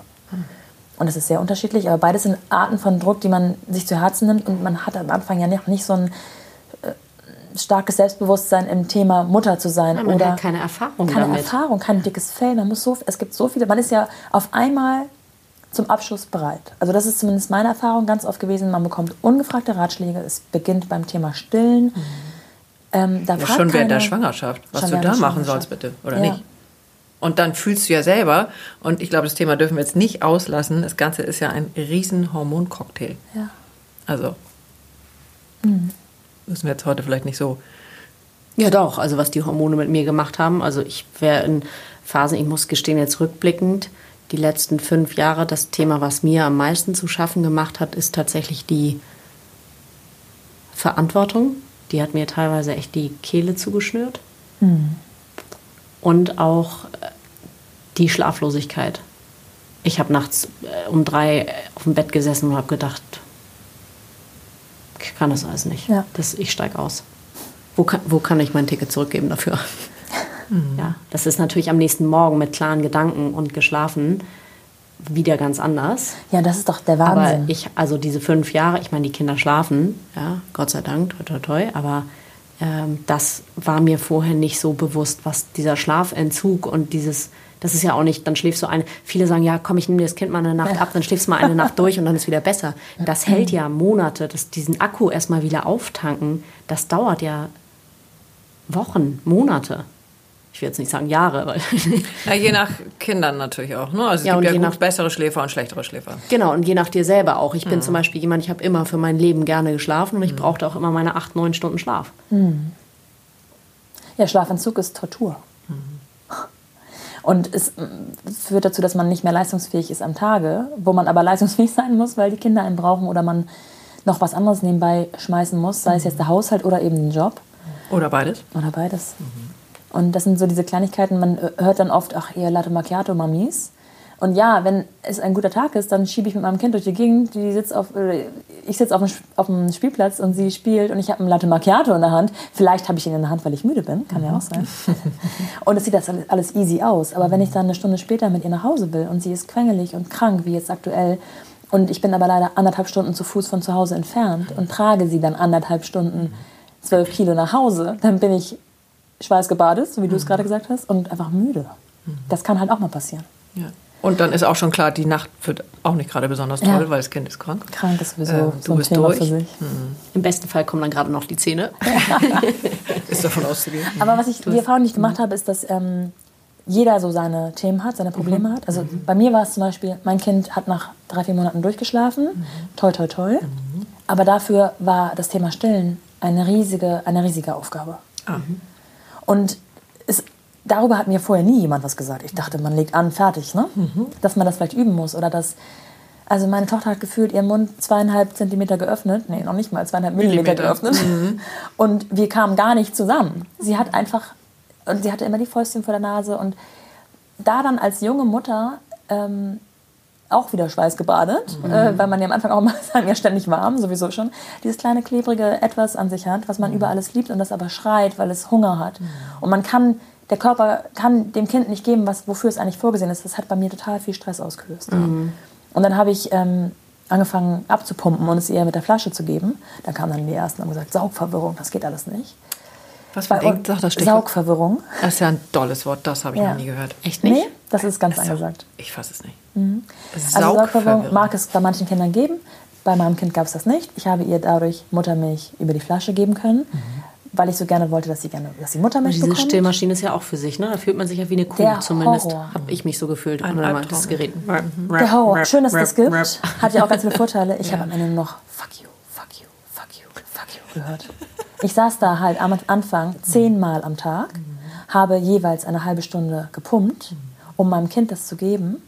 Und es ist sehr unterschiedlich, aber beides sind Arten von Druck, die man sich zu Herzen nimmt und man hat am Anfang ja noch nicht so ein äh, starkes Selbstbewusstsein im Thema Mutter zu sein ja, man oder hat keine Erfahrung keine damit. Erfahrung, kein dickes Fell. Man muss so, es gibt so viele. Man ist ja auf einmal zum Abschluss bereit. Also das ist zumindest meine Erfahrung ganz oft gewesen. Man bekommt ungefragte Ratschläge. Es beginnt beim Thema Stillen. Mhm. Ähm, ja, schon während der Schwangerschaft, was du da machen sollst, bitte, oder ja. nicht? Und dann fühlst du ja selber, und ich glaube, das Thema dürfen wir jetzt nicht auslassen, das Ganze ist ja ein riesen Hormoncocktail. Ja. Also mhm. müssen wir jetzt heute vielleicht nicht so. Ja doch, also was die Hormone mit mir gemacht haben. Also ich wäre in Phasen, ich muss gestehen, jetzt rückblickend, die letzten fünf Jahre, das Thema, was mir am meisten zu schaffen gemacht hat, ist tatsächlich die Verantwortung. Die hat mir teilweise echt die Kehle zugeschnürt. Mhm und auch äh, die Schlaflosigkeit. Ich habe nachts äh, um drei auf dem Bett gesessen und habe gedacht, ich kann das alles nicht. Ja. Das, ich steige aus. Wo kann, wo kann ich mein Ticket zurückgeben dafür? Mhm. Ja, das ist natürlich am nächsten Morgen mit klaren Gedanken und geschlafen wieder ganz anders. Ja, das ist doch der Wahnsinn. Aber ich, also diese fünf Jahre, ich meine, die Kinder schlafen, ja, Gott sei Dank, toi, toi, toi, aber das war mir vorher nicht so bewusst, was dieser Schlafentzug und dieses, das ist ja auch nicht, dann schläfst du eine, viele sagen, ja, komm, ich nehme das Kind mal eine Nacht ab, dann schläfst du mal eine Nacht durch und dann ist wieder besser. Das hält ja Monate, das, diesen Akku erstmal wieder auftanken, das dauert ja Wochen, Monate. Ich will jetzt nicht sagen Jahre, weil. ja, je nach Kindern natürlich auch. Ne? Also es ja, gibt ja gut nach, bessere Schläfer und schlechtere Schläfer. Genau, und je nach dir selber auch. Ich bin mhm. zum Beispiel jemand, ich habe immer für mein Leben gerne geschlafen und ich mhm. brauchte auch immer meine acht, neun Stunden Schlaf. Mhm. Ja, Schlafentzug ist Tortur. Mhm. Und es führt dazu, dass man nicht mehr leistungsfähig ist am Tage, wo man aber leistungsfähig sein muss, weil die Kinder einen brauchen oder man noch was anderes nebenbei schmeißen muss, sei es jetzt der Haushalt oder eben den Job. Oder beides. Oder beides. Mhm. Und das sind so diese Kleinigkeiten, man hört dann oft, ach, ihr Latte Macchiato Mamis. Und ja, wenn es ein guter Tag ist, dann schiebe ich mit meinem Kind durch die Gegend. Die sitzt auf, ich sitze auf, auf dem Spielplatz und sie spielt und ich habe ein Latte Macchiato in der Hand. Vielleicht habe ich ihn in der Hand, weil ich müde bin, kann mhm. ja auch sein. und es sieht das alles easy aus. Aber wenn ich dann eine Stunde später mit ihr nach Hause will und sie ist quengelig und krank, wie jetzt aktuell, und ich bin aber leider anderthalb Stunden zu Fuß von zu Hause entfernt und trage sie dann anderthalb Stunden zwölf Kilo nach Hause, dann bin ich schweißgebadet, so wie du es mhm. gerade gesagt hast, und einfach müde. Mhm. Das kann halt auch mal passieren. Ja. Und dann ist auch schon klar, die Nacht wird auch nicht gerade besonders toll, ja. weil das Kind ist krank. Krank ist sowieso äh, so du bist Thema durch. für sich. Mhm. Im besten Fall kommen dann gerade noch die Zähne. ist davon auszugehen. Aber was ich die Erfahrung nicht gemacht habe, ist, dass ähm, jeder so seine Themen hat, seine Probleme mhm. hat. Also mhm. bei mir war es zum Beispiel, mein Kind hat nach drei, vier Monaten durchgeschlafen. Mhm. Toi, toi, toi. Mhm. Aber dafür war das Thema Stillen eine riesige, eine riesige Aufgabe. Ah. Und es, darüber hat mir vorher nie jemand was gesagt. Ich dachte, man legt an, fertig, ne? Mhm. Dass man das vielleicht üben muss oder dass. Also meine Tochter hat gefühlt ihren Mund zweieinhalb Zentimeter geöffnet, nee, noch nicht mal zweieinhalb Millimeter, Millimeter. geöffnet. Mhm. Und wir kamen gar nicht zusammen. Sie hat einfach, und sie hatte immer die Fäustchen vor der Nase. Und da dann als junge Mutter ähm, auch wieder schweißgebadet, mhm. äh, weil man ja am Anfang auch mal sagen, ja ständig warm, sowieso schon, dieses kleine klebrige Etwas an sich hat, was man mhm. über alles liebt und das aber schreit, weil es Hunger hat. Mhm. Und man kann, der Körper kann dem Kind nicht geben, was, wofür es eigentlich vorgesehen ist. Das hat bei mir total viel Stress ausgelöst. Mhm. Und dann habe ich ähm, angefangen abzupumpen und es ihr mit der Flasche zu geben. Da kamen dann die Ersten und haben gesagt, Saugverwirrung, das geht alles nicht. Was das Saugverwirrung. Das ist ja ein tolles Wort, das habe ich ja. noch nie gehört. Echt nicht? Nee, das ist ganz das angesagt. Ich fasse es nicht. Mhm. Also Saugverwirrung mag es bei manchen Kindern geben. Bei meinem Kind gab es das nicht. Ich habe ihr dadurch Muttermilch über die Flasche geben können. Mhm weil ich so gerne wollte, dass sie gerne, dass sie Muttermilch diese bekommt. Diese Stillmaschine ist ja auch für sich, ne? Da fühlt man sich ja wie eine Kuh, Der zumindest habe ich mich so gefühlt Ein unter das Gerät. Der Horror. Schön, dass es das gibt. Hat ja auch ganz viele Vorteile. Ich ja. habe am Ende noch Fuck you, fuck you, fuck you, fuck you gehört. Ich saß da halt am Anfang zehnmal am Tag, habe jeweils eine halbe Stunde gepumpt, um meinem Kind das zu geben,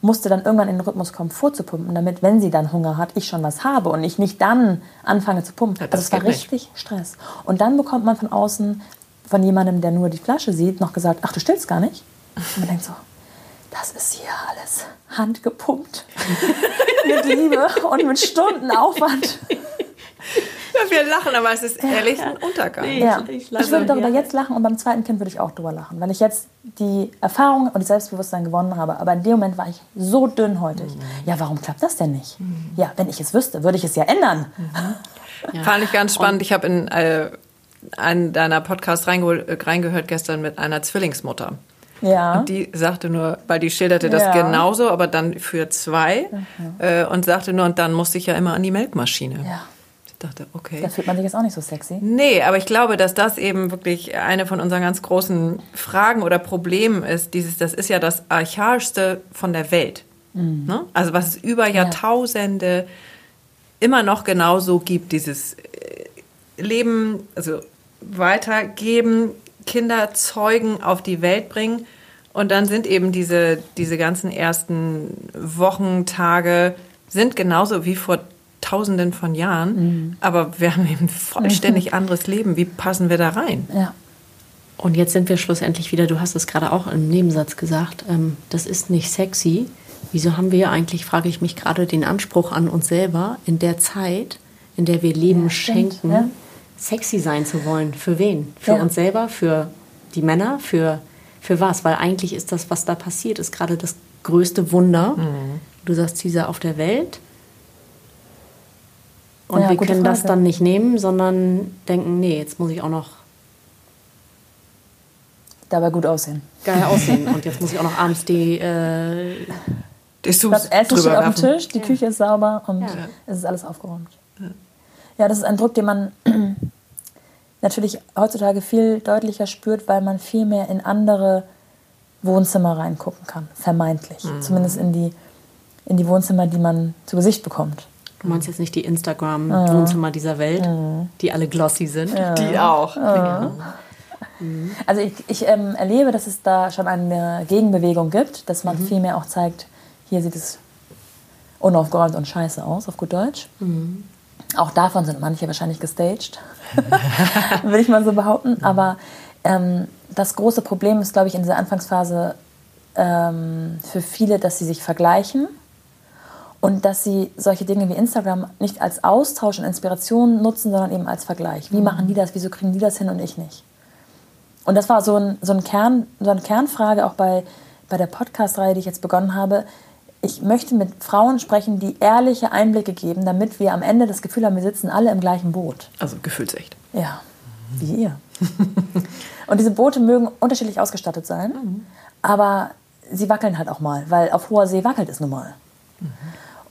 musste dann irgendwann in den Rhythmus kommen, vorzupumpen, damit, wenn sie dann Hunger hat, ich schon was habe und ich nicht dann anfange zu pumpen. Ja, also es war richtig nicht. Stress. Und dann bekommt man von außen, von jemandem, der nur die Flasche sieht, noch gesagt, ach, du stillst gar nicht? Und man denkt so, das ist hier alles handgepumpt. mit Liebe und mit Stunden Aufwand. Ja, wir lachen, aber es ist ehrlich ein Untergang. Ja. Ich, ich würde darüber jetzt lachen und beim zweiten Kind würde ich auch drüber lachen, weil ich jetzt die Erfahrung und das Selbstbewusstsein gewonnen habe. Aber in dem Moment war ich so dünnhäutig. Mhm. Ja, warum klappt das denn nicht? Mhm. Ja, wenn ich es wüsste, würde ich es ja ändern. Mhm. Ja. Fand ich ganz spannend. Und ich habe in äh, einen deiner Podcasts äh, reingehört gestern mit einer Zwillingsmutter. Ja. Und die sagte nur, weil die schilderte das ja. genauso, aber dann für zwei. Mhm. Äh, und sagte nur, und dann musste ich ja immer an die Melkmaschine. Ja dachte, okay. Da fühlt man sich jetzt auch nicht so sexy. Nee, aber ich glaube, dass das eben wirklich eine von unseren ganz großen Fragen oder Problemen ist. Dieses, das ist ja das Archaischste von der Welt. Mhm. Ne? Also was es über Jahrtausende ja. immer noch genauso gibt, dieses äh, Leben, also weitergeben, Kinder zeugen, auf die Welt bringen. Und dann sind eben diese, diese ganzen ersten Wochen, Tage, sind genauso wie vor Tausenden von Jahren, mhm. aber wir haben eben ein vollständig anderes Leben. Wie passen wir da rein? Ja. Und jetzt sind wir schlussendlich wieder, du hast es gerade auch im Nebensatz gesagt, ähm, das ist nicht sexy. Wieso haben wir eigentlich, frage ich mich gerade, den Anspruch an uns selber, in der Zeit, in der wir Leben ja, schenken, ja. sexy sein zu wollen? Für wen? Für ja. uns selber, für die Männer, für, für was? Weil eigentlich ist das, was da passiert, ist gerade das größte Wunder. Mhm. Du sagst, dieser auf der Welt. Und ja, wir können Frage. das dann nicht nehmen, sondern denken, nee, jetzt muss ich auch noch dabei gut aussehen. Geil aussehen. Und jetzt muss ich auch noch abends die. Äh, das Essen steht auf dem Tisch, die ja. Küche ist sauber und ja. es ist alles aufgeräumt. Ja. ja, das ist ein Druck, den man. natürlich heutzutage viel deutlicher spürt, weil man viel mehr in andere Wohnzimmer reingucken kann, vermeintlich. Mhm. Zumindest in die, in die Wohnzimmer, die man zu Gesicht bekommt. Du meinst jetzt nicht die Instagram-Wohnzimmer dieser Welt, die alle glossy sind? Die auch. Also ich, ich ähm, erlebe, dass es da schon eine Gegenbewegung gibt, dass man mhm. viel mehr auch zeigt, hier sieht es unaufgeräumt und scheiße aus, auf gut Deutsch. Mhm. Auch davon sind manche wahrscheinlich gestaged, würde ich mal so behaupten. Aber ähm, das große Problem ist, glaube ich, in dieser Anfangsphase ähm, für viele, dass sie sich vergleichen und dass sie solche Dinge wie Instagram nicht als Austausch und Inspiration nutzen, sondern eben als Vergleich. Wie mhm. machen die das? Wieso kriegen die das hin und ich nicht? Und das war so, ein, so, ein Kern, so eine Kernfrage auch bei, bei der Podcast-Reihe, die ich jetzt begonnen habe. Ich möchte mit Frauen sprechen, die ehrliche Einblicke geben, damit wir am Ende das Gefühl haben, wir sitzen alle im gleichen Boot. Also gefühlsecht. Ja, wie ihr. und diese Boote mögen unterschiedlich ausgestattet sein, mhm. aber sie wackeln halt auch mal, weil auf hoher See wackelt es nun mal.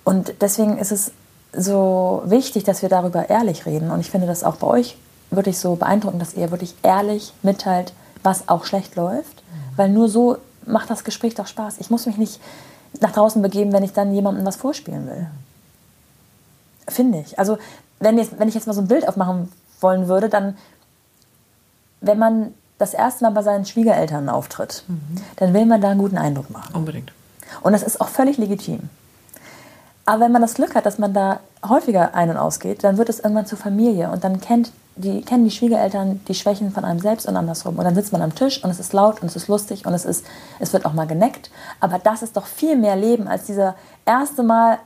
Und deswegen ist es so wichtig, dass wir darüber ehrlich reden. Und ich finde das auch bei euch wirklich so beeindruckend, dass ihr wirklich ehrlich mitteilt, was auch schlecht läuft. Mhm. Weil nur so macht das Gespräch doch Spaß. Ich muss mich nicht nach draußen begeben, wenn ich dann jemandem was vorspielen will. Finde ich. Also, wenn, jetzt, wenn ich jetzt mal so ein Bild aufmachen wollen würde, dann, wenn man das erste Mal bei seinen Schwiegereltern auftritt, mhm. dann will man da einen guten Eindruck machen. Unbedingt. Und das ist auch völlig legitim. Aber wenn man das Glück hat, dass man da häufiger ein- und ausgeht, dann wird es irgendwann zur Familie und dann kennt die, kennen die Schwiegereltern die Schwächen von einem selbst und andersrum. Und dann sitzt man am Tisch und es ist laut und es ist lustig und es, ist, es wird auch mal geneckt. Aber das ist doch viel mehr Leben als dieser erste Mal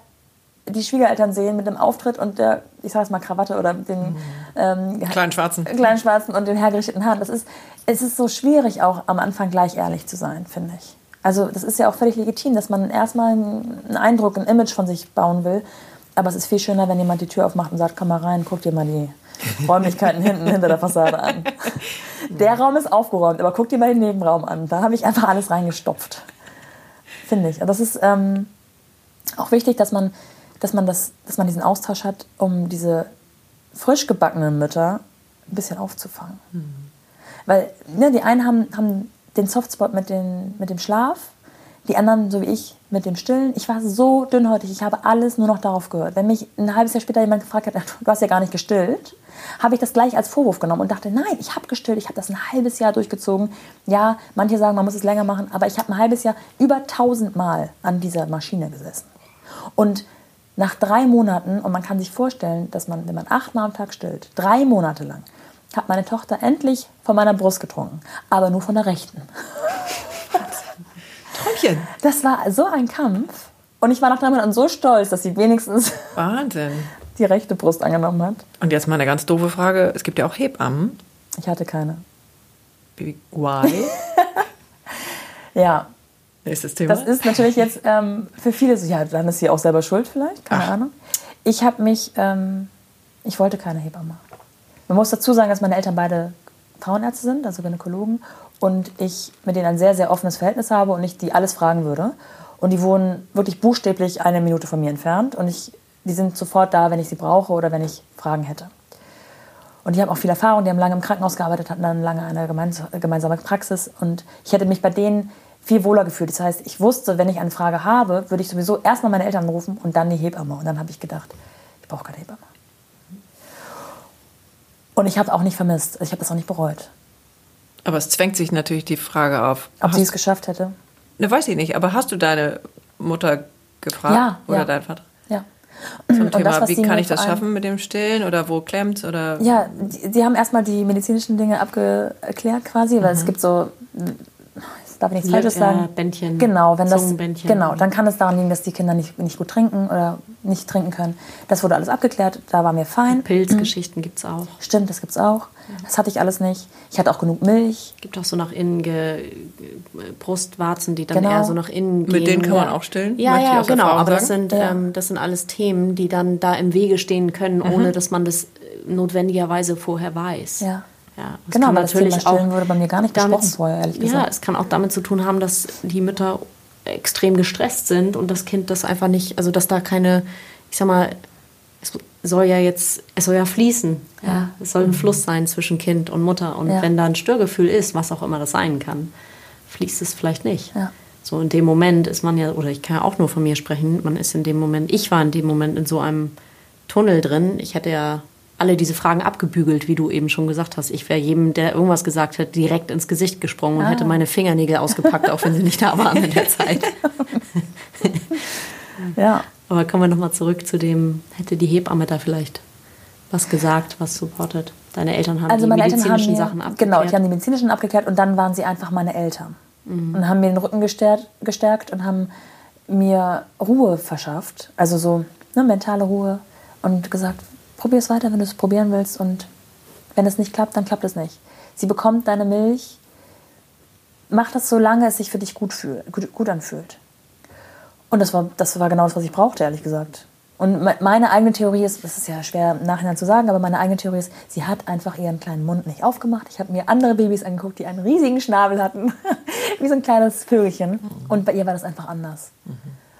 die Schwiegereltern sehen mit dem Auftritt und der, ich sage es mal, Krawatte oder den mhm. ähm, kleinen Schwarzen. kleinen Schwarzen und den hergerichteten Haaren. Das ist, es ist so schwierig, auch am Anfang gleich ehrlich zu sein, finde ich. Also das ist ja auch völlig legitim, dass man erstmal einen Eindruck, ein Image von sich bauen will. Aber es ist viel schöner, wenn jemand die Tür aufmacht und sagt, komm mal rein, guck dir mal die Räumlichkeiten hinten hinter der Fassade an. Der Raum ist aufgeräumt, aber guck dir mal den Nebenraum an. Da habe ich einfach alles reingestopft. Finde ich. Und das ist ähm, auch wichtig, dass man, dass, man das, dass man diesen Austausch hat, um diese frisch gebackenen Mütter ein bisschen aufzufangen. Mhm. Weil ne, die einen haben, haben den Softspot mit, den, mit dem Schlaf, die anderen, so wie ich, mit dem Stillen. Ich war so dünnhäutig, ich habe alles nur noch darauf gehört. Wenn mich ein halbes Jahr später jemand gefragt hat, du hast ja gar nicht gestillt, habe ich das gleich als Vorwurf genommen und dachte, nein, ich habe gestillt, ich habe das ein halbes Jahr durchgezogen. Ja, manche sagen, man muss es länger machen, aber ich habe ein halbes Jahr über tausendmal an dieser Maschine gesessen. Und nach drei Monaten, und man kann sich vorstellen, dass man, wenn man achtmal am Tag stillt, drei Monate lang, hat meine Tochter endlich von meiner Brust getrunken, aber nur von der rechten. Träumchen. Das war so ein Kampf. Und ich war nach drei Monaten so stolz, dass sie wenigstens Wahnsinn. die rechte Brust angenommen hat. Und jetzt mal eine ganz doofe Frage. Es gibt ja auch Hebammen. Ich hatte keine. Why? ja. Nächstes Thema. Das ist natürlich jetzt ähm, für viele so, ja, dann ist sie auch selber schuld vielleicht, keine Ach. Ahnung. Ich habe mich, ähm, ich wollte keine Hebamme. Man muss dazu sagen, dass meine Eltern beide Frauenärzte sind, also Gynäkologen, und ich mit denen ein sehr, sehr offenes Verhältnis habe und ich die alles fragen würde. Und die wohnen wirklich buchstäblich eine Minute von mir entfernt und ich, die sind sofort da, wenn ich sie brauche oder wenn ich Fragen hätte. Und die haben auch viel Erfahrung, die haben lange im Krankenhaus gearbeitet, hatten dann lange eine gemeinsame Praxis und ich hätte mich bei denen viel wohler gefühlt. Das heißt, ich wusste, wenn ich eine Frage habe, würde ich sowieso erstmal meine Eltern rufen und dann die Hebamme. Und dann habe ich gedacht, ich brauche keine Hebamme. Und ich habe es auch nicht vermisst. Ich habe das auch nicht bereut. Aber es zwängt sich natürlich die Frage auf. Ob sie es geschafft hätte? Ne, weiß ich nicht. Aber hast du deine Mutter gefragt? Ja. Oder ja. deinen Vater? Ja. Zum Thema, das, wie kann ich das schaffen mit dem Stillen oder wo klemmt oder? Ja, die, die haben erstmal die medizinischen Dinge abgeklärt quasi, weil mhm. es gibt so darf ich nichts Falsches sagen. Bändchen. Genau, wenn das, genau, dann kann es daran liegen, dass die Kinder nicht, nicht gut trinken oder nicht trinken können. Das wurde alles abgeklärt, da waren wir fein. Pilzgeschichten mhm. gibt es auch. Stimmt, das gibt es auch. Das hatte ich alles nicht. Ich hatte auch genug Milch. Gibt auch so nach innen ge Brustwarzen, die dann genau. eher so nach innen gehen. Mit denen kann man auch stillen? Ja, ja, genau. Aber das sind, ja. ähm, das sind alles Themen, die dann da im Wege stehen können, mhm. ohne dass man das äh, notwendigerweise vorher weiß. Ja. Ja, das genau, kann natürlich das Thema auch wurde bei mir gar nicht damit, vorher, ehrlich gesagt. Ja, es kann auch damit zu tun haben, dass die Mütter extrem gestresst sind und das Kind das einfach nicht, also dass da keine, ich sag mal, es soll ja jetzt, es soll ja fließen. Ja. Es soll ein Fluss sein zwischen Kind und Mutter. Und ja. wenn da ein Störgefühl ist, was auch immer das sein kann, fließt es vielleicht nicht. Ja. So in dem Moment ist man ja, oder ich kann ja auch nur von mir sprechen, man ist in dem Moment, ich war in dem Moment in so einem Tunnel drin. Ich hätte ja alle diese Fragen abgebügelt, wie du eben schon gesagt hast. Ich wäre jedem, der irgendwas gesagt hat, direkt ins Gesicht gesprungen und ah. hätte meine Fingernägel ausgepackt, auch wenn sie nicht da waren in der Zeit. ja. Aber kommen wir nochmal zurück zu dem, hätte die Hebamme da vielleicht was gesagt, was supportet? Deine Eltern haben also die medizinischen haben mir, Sachen abgeklärt. Genau, die haben die medizinischen abgeklärt und dann waren sie einfach meine Eltern. Mhm. Und haben mir den Rücken gestärkt, gestärkt und haben mir Ruhe verschafft. Also so ne, mentale Ruhe und gesagt, probier es weiter, wenn du es probieren willst und wenn es nicht klappt, dann klappt es nicht. Sie bekommt deine Milch, mach das so lange es sich für dich gut, fühl, gut, gut anfühlt. Und das war, das war genau das, was ich brauchte, ehrlich gesagt. Und meine eigene Theorie ist, das ist ja schwer im Nachhinein zu sagen, aber meine eigene Theorie ist, sie hat einfach ihren kleinen Mund nicht aufgemacht. Ich habe mir andere Babys angeguckt, die einen riesigen Schnabel hatten, wie so ein kleines Vögelchen. Und bei ihr war das einfach anders.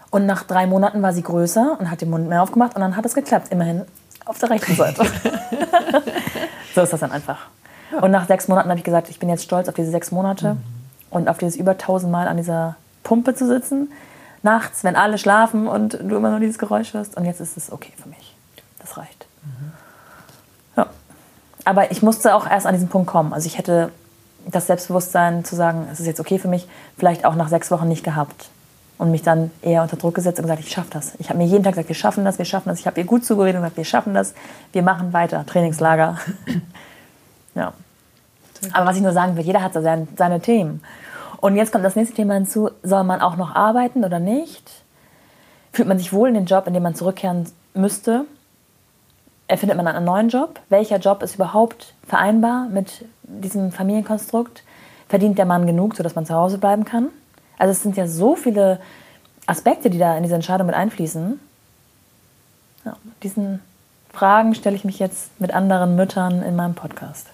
Und nach drei Monaten war sie größer und hat den Mund mehr aufgemacht und dann hat es geklappt. Immerhin auf der rechten Seite. so ist das dann einfach. Und nach sechs Monaten habe ich gesagt, ich bin jetzt stolz auf diese sechs Monate mhm. und auf dieses über tausendmal an dieser Pumpe zu sitzen. Nachts, wenn alle schlafen und du immer nur dieses Geräusch hörst. Und jetzt ist es okay für mich. Das reicht. Mhm. Ja. Aber ich musste auch erst an diesen Punkt kommen. Also ich hätte das Selbstbewusstsein zu sagen, es ist jetzt okay für mich, vielleicht auch nach sechs Wochen nicht gehabt und mich dann eher unter Druck gesetzt und gesagt, ich schaffe das. Ich habe mir jeden Tag gesagt, wir schaffen das, wir schaffen das. Ich habe ihr gut zugeredet und gesagt, wir schaffen das, wir machen weiter, Trainingslager. ja. Aber was ich nur sagen will, jeder hat so seine, seine Themen. Und jetzt kommt das nächste Thema hinzu, soll man auch noch arbeiten oder nicht? Fühlt man sich wohl in den Job, in dem man zurückkehren müsste? Erfindet man einen neuen Job? Welcher Job ist überhaupt vereinbar mit diesem Familienkonstrukt? Verdient der Mann genug, sodass man zu Hause bleiben kann? Also es sind ja so viele Aspekte, die da in diese Entscheidung mit einfließen. Ja, diesen Fragen stelle ich mich jetzt mit anderen Müttern in meinem Podcast.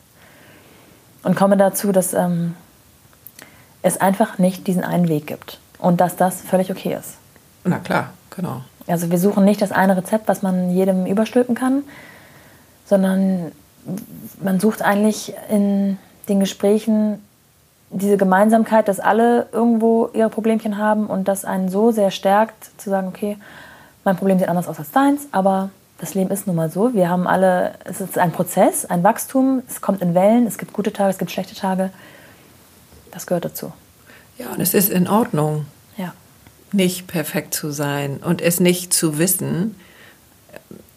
Und komme dazu, dass ähm, es einfach nicht diesen einen Weg gibt. Und dass das völlig okay ist. Na klar, genau. Also wir suchen nicht das eine Rezept, was man jedem überstülpen kann, sondern man sucht eigentlich in den Gesprächen diese Gemeinsamkeit, dass alle irgendwo ihre Problemchen haben und das einen so sehr stärkt, zu sagen, okay, mein Problem sieht anders aus als deins, aber das Leben ist nun mal so. Wir haben alle, es ist ein Prozess, ein Wachstum, es kommt in Wellen, es gibt gute Tage, es gibt schlechte Tage. Das gehört dazu. Ja, und es ist in Ordnung, ja. nicht perfekt zu sein und es nicht zu wissen.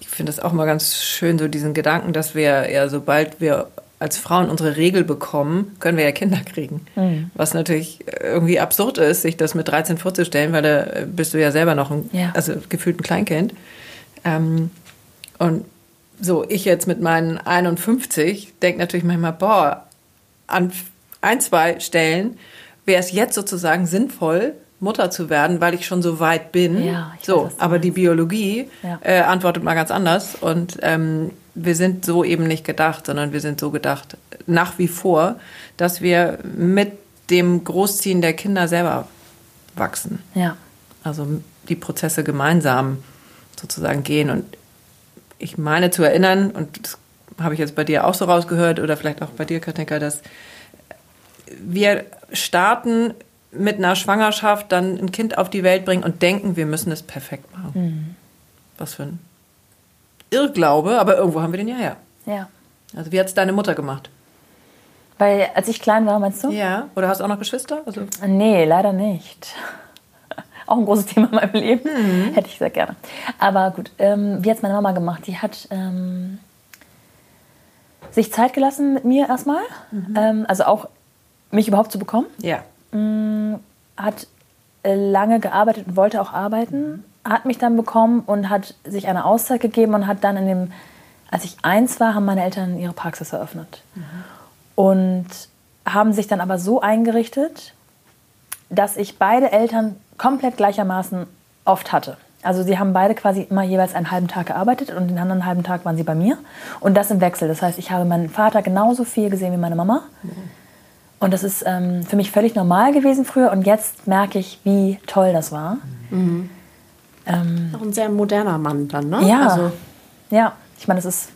Ich finde es auch mal ganz schön, so diesen Gedanken, dass wir ja, sobald wir als Frauen unsere Regel bekommen, können wir ja Kinder kriegen. Mhm. Was natürlich irgendwie absurd ist, sich das mit 13 vorzustellen, weil da bist du ja selber noch ein, ja. also gefühlt ein Kleinkind. Ähm, und so, ich jetzt mit meinen 51 denke natürlich manchmal, boah, an ein, zwei Stellen wäre es jetzt sozusagen sinnvoll, Mutter zu werden, weil ich schon so weit bin. Ja, so, weiß, aber die Biologie ja. äh, antwortet mal ganz anders und ähm, wir sind so eben nicht gedacht, sondern wir sind so gedacht nach wie vor, dass wir mit dem Großziehen der Kinder selber wachsen. Ja. Also die Prozesse gemeinsam sozusagen gehen. Und ich meine zu erinnern, und das habe ich jetzt bei dir auch so rausgehört oder vielleicht auch bei dir, Katinka, dass wir starten mit einer Schwangerschaft, dann ein Kind auf die Welt bringen und denken, wir müssen es perfekt machen. Mhm. Was für ein Irrglaube, aber irgendwo haben wir den ja her. Ja. Also wie hat es deine Mutter gemacht? Weil als ich klein war, meinst du? Ja. Oder hast du auch noch Geschwister? Also nee, leider nicht. auch ein großes Thema in meinem Leben. Mhm. Hätte ich sehr gerne. Aber gut, ähm, wie hat es meine Mama gemacht? Die hat ähm, sich Zeit gelassen mit mir erstmal. Mhm. Ähm, also auch mich überhaupt zu bekommen. Ja. Ähm, hat äh, lange gearbeitet und wollte auch arbeiten hat mich dann bekommen und hat sich eine Auszeit gegeben und hat dann in dem, als ich eins war, haben meine Eltern ihre Praxis eröffnet. Mhm. Und haben sich dann aber so eingerichtet, dass ich beide Eltern komplett gleichermaßen oft hatte. Also sie haben beide quasi immer jeweils einen halben Tag gearbeitet und den anderen halben Tag waren sie bei mir. Und das im Wechsel. Das heißt, ich habe meinen Vater genauso viel gesehen wie meine Mama. Mhm. Und das ist ähm, für mich völlig normal gewesen früher. Und jetzt merke ich, wie toll das war. Mhm. Ähm, Auch ein sehr moderner Mann dann, ne? Ja. Also. Ja, ich meine, das ist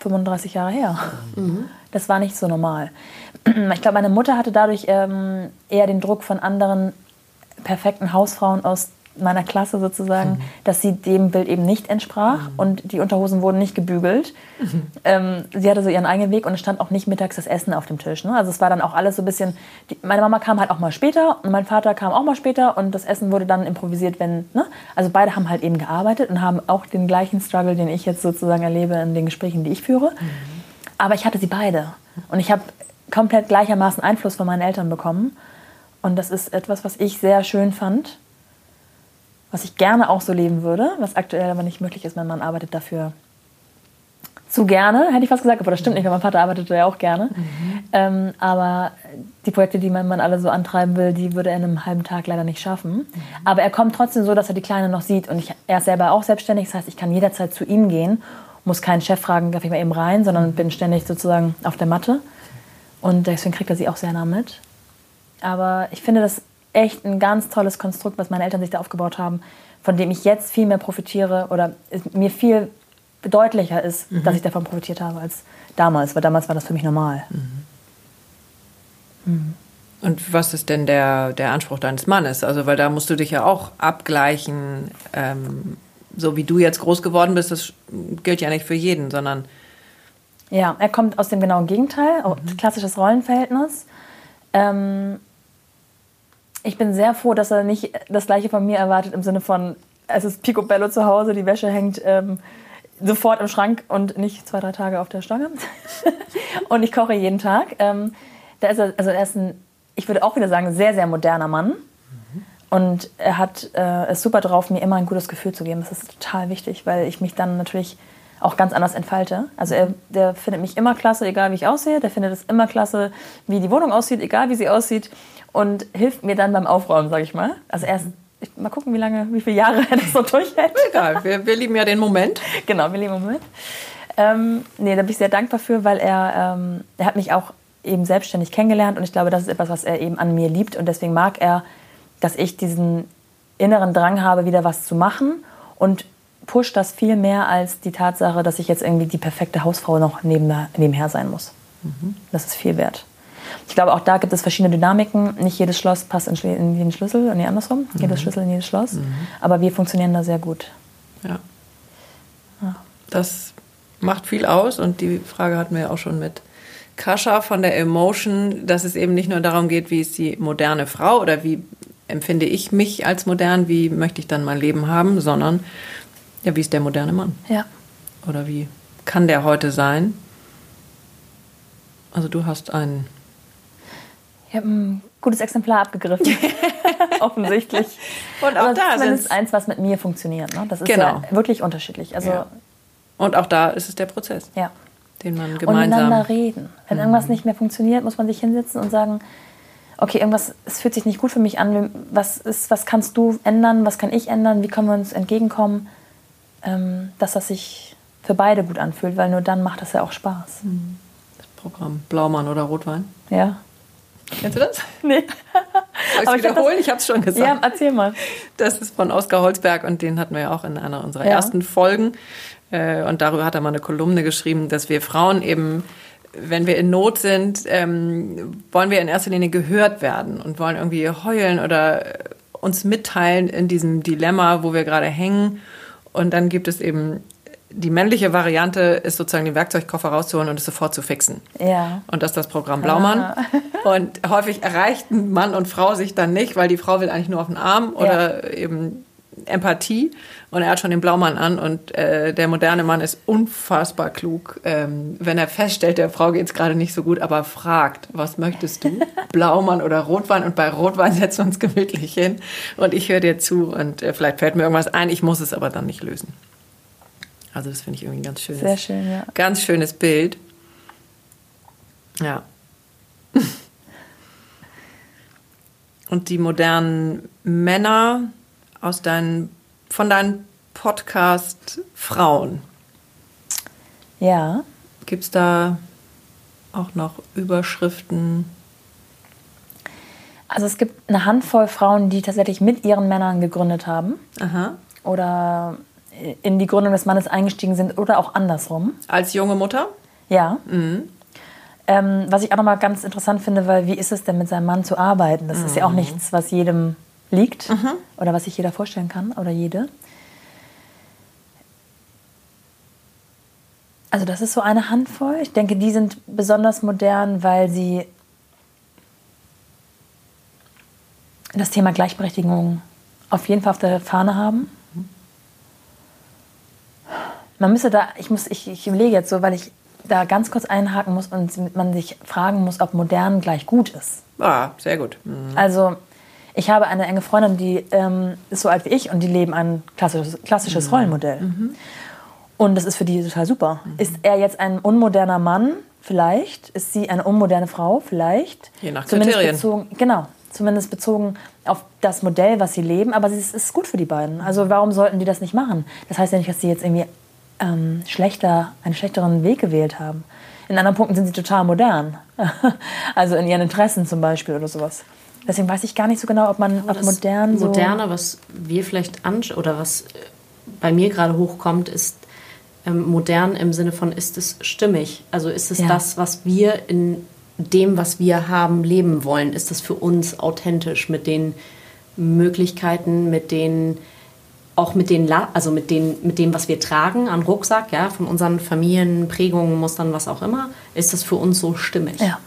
35 Jahre her. Mhm. Das war nicht so normal. Ich glaube, meine Mutter hatte dadurch ähm, eher den Druck von anderen perfekten Hausfrauen aus meiner Klasse sozusagen, mhm. dass sie dem Bild eben nicht entsprach mhm. und die Unterhosen wurden nicht gebügelt. Mhm. Ähm, sie hatte so ihren eigenen Weg und es stand auch nicht mittags das Essen auf dem Tisch. Ne? Also es war dann auch alles so ein bisschen, die, meine Mama kam halt auch mal später und mein Vater kam auch mal später und das Essen wurde dann improvisiert, wenn, ne? also beide haben halt eben gearbeitet und haben auch den gleichen Struggle, den ich jetzt sozusagen erlebe in den Gesprächen, die ich führe. Mhm. Aber ich hatte sie beide und ich habe komplett gleichermaßen Einfluss von meinen Eltern bekommen und das ist etwas, was ich sehr schön fand was ich gerne auch so leben würde, was aktuell aber nicht möglich ist. Mein Mann arbeitet dafür zu gerne, hätte ich fast gesagt, aber das stimmt nicht, weil mein Vater arbeitet ja auch gerne. Mhm. Ähm, aber die Projekte, die mein Mann alle so antreiben will, die würde er in einem halben Tag leider nicht schaffen. Mhm. Aber er kommt trotzdem so, dass er die Kleine noch sieht. Und ich, er ist selber auch selbstständig, das heißt, ich kann jederzeit zu ihm gehen, muss keinen Chef fragen, darf ich mal eben rein, sondern bin ständig sozusagen auf der Matte. Und deswegen kriegt er sie auch sehr nah mit. Aber ich finde das echt ein ganz tolles Konstrukt, was meine Eltern sich da aufgebaut haben, von dem ich jetzt viel mehr profitiere oder mir viel deutlicher ist, mhm. dass ich davon profitiert habe als damals, weil damals war das für mich normal. Mhm. Mhm. Und was ist denn der, der Anspruch deines Mannes? Also, weil da musst du dich ja auch abgleichen, ähm, so wie du jetzt groß geworden bist, das gilt ja nicht für jeden, sondern. Ja, er kommt aus dem genauen Gegenteil, mhm. klassisches Rollenverhältnis. Ähm, ich bin sehr froh, dass er nicht das Gleiche von mir erwartet im Sinne von, es ist Picobello zu Hause, die Wäsche hängt ähm, sofort im Schrank und nicht zwei, drei Tage auf der Stange. und ich koche jeden Tag. Ähm, da ist er, also er ist ein, ich würde auch wieder sagen, sehr, sehr moderner Mann. Und er hat äh, es super drauf, mir immer ein gutes Gefühl zu geben. Das ist total wichtig, weil ich mich dann natürlich auch ganz anders entfalte. Also er, der findet mich immer klasse, egal wie ich aussehe. Der findet es immer klasse, wie die Wohnung aussieht, egal wie sie aussieht und hilft mir dann beim Aufräumen, sage ich mal. Also erst ich, mal gucken, wie lange, wie viele Jahre er das so durchhält. Egal, wir, wir lieben ja den Moment. Genau, wir lieben den Moment. Ähm, nee, da bin ich sehr dankbar für, weil er, ähm, er hat mich auch eben selbstständig kennengelernt und ich glaube, das ist etwas, was er eben an mir liebt und deswegen mag er, dass ich diesen inneren Drang habe, wieder was zu machen und pusht das viel mehr als die Tatsache, dass ich jetzt irgendwie die perfekte Hausfrau noch neben, nebenher sein muss. Mhm. Das ist viel wert. Ich glaube, auch da gibt es verschiedene Dynamiken. Nicht jedes Schloss passt in, in jeden Schlüssel, nee, andersrum. Mhm. Jedes Schlüssel in jedes Schloss. Mhm. Aber wir funktionieren da sehr gut. Ja. ja. Das macht viel aus und die Frage hatten wir ja auch schon mit Kascha von der Emotion, dass es eben nicht nur darum geht, wie ist die moderne Frau oder wie empfinde ich mich als modern, wie möchte ich dann mein Leben haben, sondern ja, wie ist der moderne Mann? Ja. Oder wie kann der heute sein? Also du hast einen ich habe ein gutes Exemplar abgegriffen. Offensichtlich. Und auch Aber da ist eins, was mit mir funktioniert. Ne? Das ist genau. ja wirklich unterschiedlich. Also ja. Und auch da ist es der Prozess. Ja. Den man gemeinsam. Und miteinander reden. Wenn mhm. irgendwas nicht mehr funktioniert, muss man sich hinsetzen und sagen, okay, irgendwas, es fühlt sich nicht gut für mich an. Was, ist, was kannst du ändern? Was kann ich ändern? Wie können wir uns entgegenkommen, ähm, dass das sich für beide gut anfühlt? Weil nur dann macht das ja auch Spaß. Mhm. Das Programm Blaumann oder Rotwein? Ja. Kennst du das? Nee. Soll ich wiederholen? Ich habe es schon gesagt. Ja, erzähl mal. Das ist von Oskar Holzberg und den hatten wir ja auch in einer unserer ja. ersten Folgen. Äh, und darüber hat er mal eine Kolumne geschrieben, dass wir Frauen eben, wenn wir in Not sind, ähm, wollen wir in erster Linie gehört werden und wollen irgendwie heulen oder uns mitteilen in diesem Dilemma, wo wir gerade hängen. Und dann gibt es eben die männliche Variante ist sozusagen den Werkzeugkoffer rauszuholen und es sofort zu fixen. Ja. Und das ist das Programm Blaumann. Ah. Und häufig erreichten Mann und Frau sich dann nicht, weil die Frau will eigentlich nur auf den Arm oder ja. eben Empathie. Und er hat schon den Blaumann an und äh, der moderne Mann ist unfassbar klug, ähm, wenn er feststellt, der Frau geht es gerade nicht so gut, aber fragt, was möchtest du? Blaumann oder Rotwein? Und bei Rotwein setzen wir uns gemütlich hin und ich höre dir zu und äh, vielleicht fällt mir irgendwas ein, ich muss es aber dann nicht lösen. Also das finde ich irgendwie ein ganz schönes, Sehr schön, ja. ganz schönes Bild. Ja. Und die modernen Männer aus deinen, von deinen Podcast Frauen. Ja. Gibt es da auch noch Überschriften? Also es gibt eine Handvoll Frauen, die tatsächlich mit ihren Männern gegründet haben. Aha. Oder in die Gründung des Mannes eingestiegen sind oder auch andersrum. Als junge Mutter? Ja. Mhm. Ähm, was ich auch nochmal ganz interessant finde, weil wie ist es denn mit seinem Mann zu arbeiten? Das mhm. ist ja auch mhm. nichts, was jedem liegt mhm. oder was sich jeder vorstellen kann oder jede. Also das ist so eine Handvoll. Ich denke, die sind besonders modern, weil sie das Thema Gleichberechtigung auf jeden Fall auf der Fahne haben. Man müsste da, ich muss, ich, ich überlege jetzt so, weil ich da ganz kurz einhaken muss und man sich fragen muss, ob modern gleich gut ist. Ah, sehr gut. Mhm. Also ich habe eine enge Freundin, die ähm, ist so alt wie ich und die leben ein klassisches, klassisches mhm. Rollenmodell. Mhm. Und das ist für die total super. Mhm. Ist er jetzt ein unmoderner Mann? Vielleicht. Ist sie eine unmoderne Frau? Vielleicht. Je nach Zumindest Kriterien. Bezogen, genau. Zumindest bezogen auf das Modell, was sie leben. Aber es ist gut für die beiden. Also warum sollten die das nicht machen? Das heißt ja nicht, dass sie jetzt irgendwie ähm, schlechter, einen schlechteren Weg gewählt haben. In anderen Punkten sind sie total modern. also in ihren Interessen zum Beispiel oder sowas. Deswegen weiß ich gar nicht so genau, ob man ob modern so. Moderne, was wir vielleicht anschauen oder was äh, bei mir gerade hochkommt, ist ähm, modern im Sinne von, ist es stimmig? Also ist es ja. das, was wir in dem, was wir haben, leben wollen? Ist das für uns authentisch mit den Möglichkeiten, mit den auch mit den also mit den mit dem was wir tragen an Rucksack ja von unseren Familien Prägungen Mustern was auch immer ist das für uns so stimmig ja.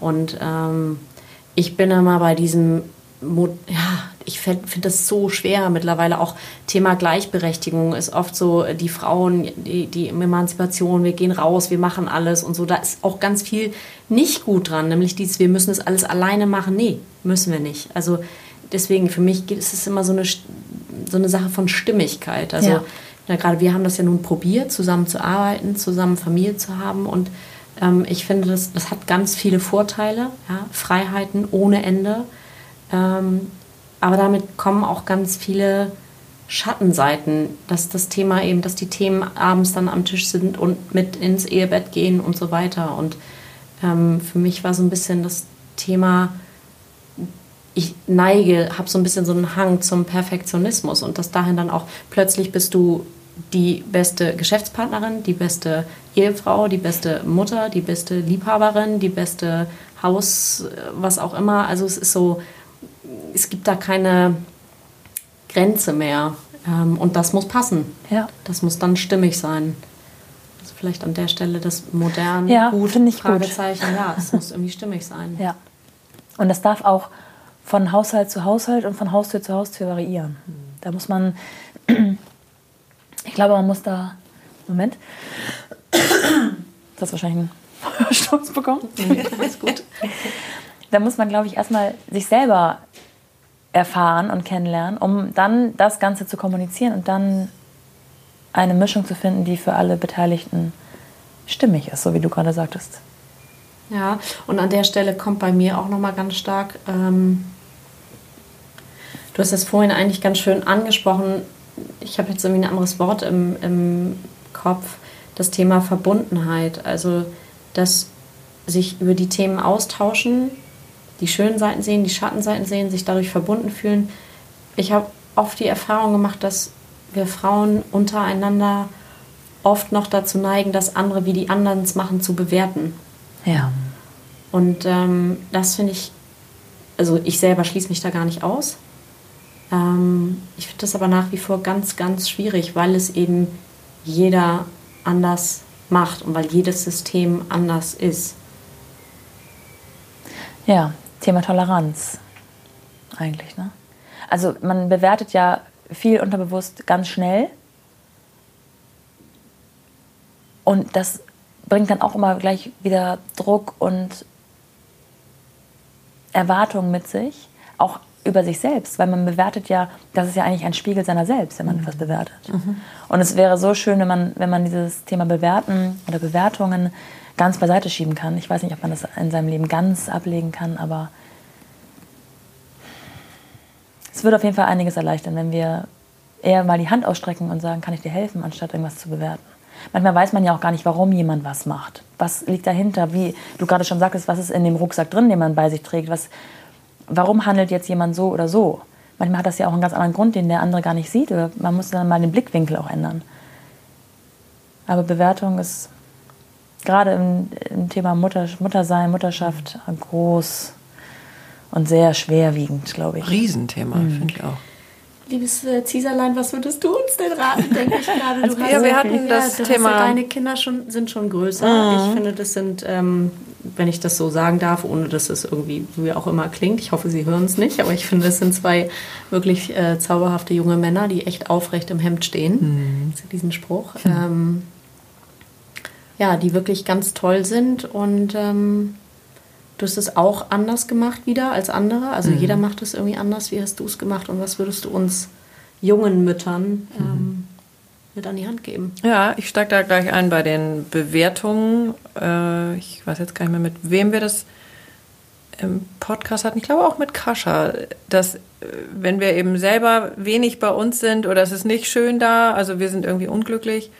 und ähm, ich bin immer bei diesem ja ich finde das so schwer mittlerweile. Auch Thema Gleichberechtigung ist oft so, die Frauen, die, die Emanzipation, wir gehen raus, wir machen alles und so. Da ist auch ganz viel nicht gut dran, nämlich dieses, wir müssen das alles alleine machen. Nee, müssen wir nicht. Also deswegen, für mich ist es immer so eine, so eine Sache von Stimmigkeit. Also ja. Ja, gerade wir haben das ja nun probiert, zusammen zu arbeiten, zusammen Familie zu haben und ähm, ich finde, das, das hat ganz viele Vorteile, ja? Freiheiten ohne Ende. Ähm, aber damit kommen auch ganz viele Schattenseiten, dass das Thema eben, dass die Themen abends dann am Tisch sind und mit ins Ehebett gehen und so weiter. Und ähm, für mich war so ein bisschen das Thema, ich neige, habe so ein bisschen so einen Hang zum Perfektionismus und dass dahin dann auch plötzlich bist du die beste Geschäftspartnerin, die beste Ehefrau, die beste Mutter, die beste Liebhaberin, die beste Haus, was auch immer. Also es ist so, es gibt da keine Grenze mehr. Ähm, und das muss passen. Ja. Das muss dann stimmig sein. Also vielleicht an der Stelle das modern, ja, gut, ich Fragezeichen. Gut. Ja, es muss irgendwie stimmig sein. Ja. Und das darf auch von Haushalt zu Haushalt und von Haustür zu Haustür variieren. Da muss man, ich glaube, man muss da, Moment, das wahrscheinlich einen Sturz bekommen. Nee, alles gut. Da muss man, glaube ich, erstmal sich selber erfahren und kennenlernen, um dann das Ganze zu kommunizieren und dann eine Mischung zu finden, die für alle Beteiligten stimmig ist, so wie du gerade sagtest. Ja, und an der Stelle kommt bei mir auch nochmal ganz stark, ähm, du hast das vorhin eigentlich ganz schön angesprochen, ich habe jetzt irgendwie ein anderes Wort im, im Kopf, das Thema Verbundenheit, also dass sich über die Themen austauschen, die schönen Seiten sehen, die Schattenseiten sehen, sich dadurch verbunden fühlen. Ich habe oft die Erfahrung gemacht, dass wir Frauen untereinander oft noch dazu neigen, das andere wie die anderen es machen zu bewerten. Ja. Und ähm, das finde ich, also ich selber schließe mich da gar nicht aus. Ähm, ich finde das aber nach wie vor ganz, ganz schwierig, weil es eben jeder anders macht und weil jedes System anders ist. Ja, Thema Toleranz eigentlich. Ne? Also man bewertet ja viel unterbewusst ganz schnell. Und das bringt dann auch immer gleich wieder Druck und Erwartungen mit sich, auch über sich selbst, weil man bewertet ja, das ist ja eigentlich ein Spiegel seiner selbst, wenn man etwas bewertet. Mhm. Und es wäre so schön, wenn man, wenn man dieses Thema Bewerten oder Bewertungen ganz beiseite schieben kann. Ich weiß nicht, ob man das in seinem Leben ganz ablegen kann, aber es würde auf jeden Fall einiges erleichtern, wenn wir eher mal die Hand ausstrecken und sagen, kann ich dir helfen, anstatt irgendwas zu bewerten. Manchmal weiß man ja auch gar nicht, warum jemand was macht. Was liegt dahinter? Wie du gerade schon sagtest, was ist in dem Rucksack drin, den man bei sich trägt? Was, warum handelt jetzt jemand so oder so? manchmal hat das ja auch einen ganz anderen Grund, den der andere gar nicht sieht. Oder man muss dann mal den Blickwinkel auch ändern. Aber Bewertung ist gerade im, im Thema Mutter, Muttersein, Mutterschaft groß und sehr schwerwiegend, glaube ich. Riesenthema, mhm. finde ich auch. Liebes äh, Cäsarlein, was würdest du uns denn raten, denke ich gerade? Du hast, ja, wir hatten das ja, Thema. Ja, deine Kinder schon, sind schon größer. Mhm. Ich finde, das sind, ähm, wenn ich das so sagen darf, ohne dass es irgendwie wie auch immer klingt, ich hoffe, Sie hören es nicht, aber ich finde, das sind zwei wirklich äh, zauberhafte junge Männer, die echt aufrecht im Hemd stehen. Mhm. Diesen Spruch. Mhm. Ähm, ja, die wirklich ganz toll sind und ähm, du hast es auch anders gemacht wieder als andere. Also mhm. jeder macht es irgendwie anders. Wie hast du es gemacht und was würdest du uns jungen Müttern mhm. Mit an die Hand geben? Ja, ich steige da gleich ein bei den Bewertungen. Äh, ich weiß jetzt gar nicht mehr, mit wem wir das im Podcast hatten. Ich glaube auch mit Kascha, dass äh, wenn wir eben selber wenig bei uns sind oder es ist nicht schön da, also wir sind irgendwie unglücklich,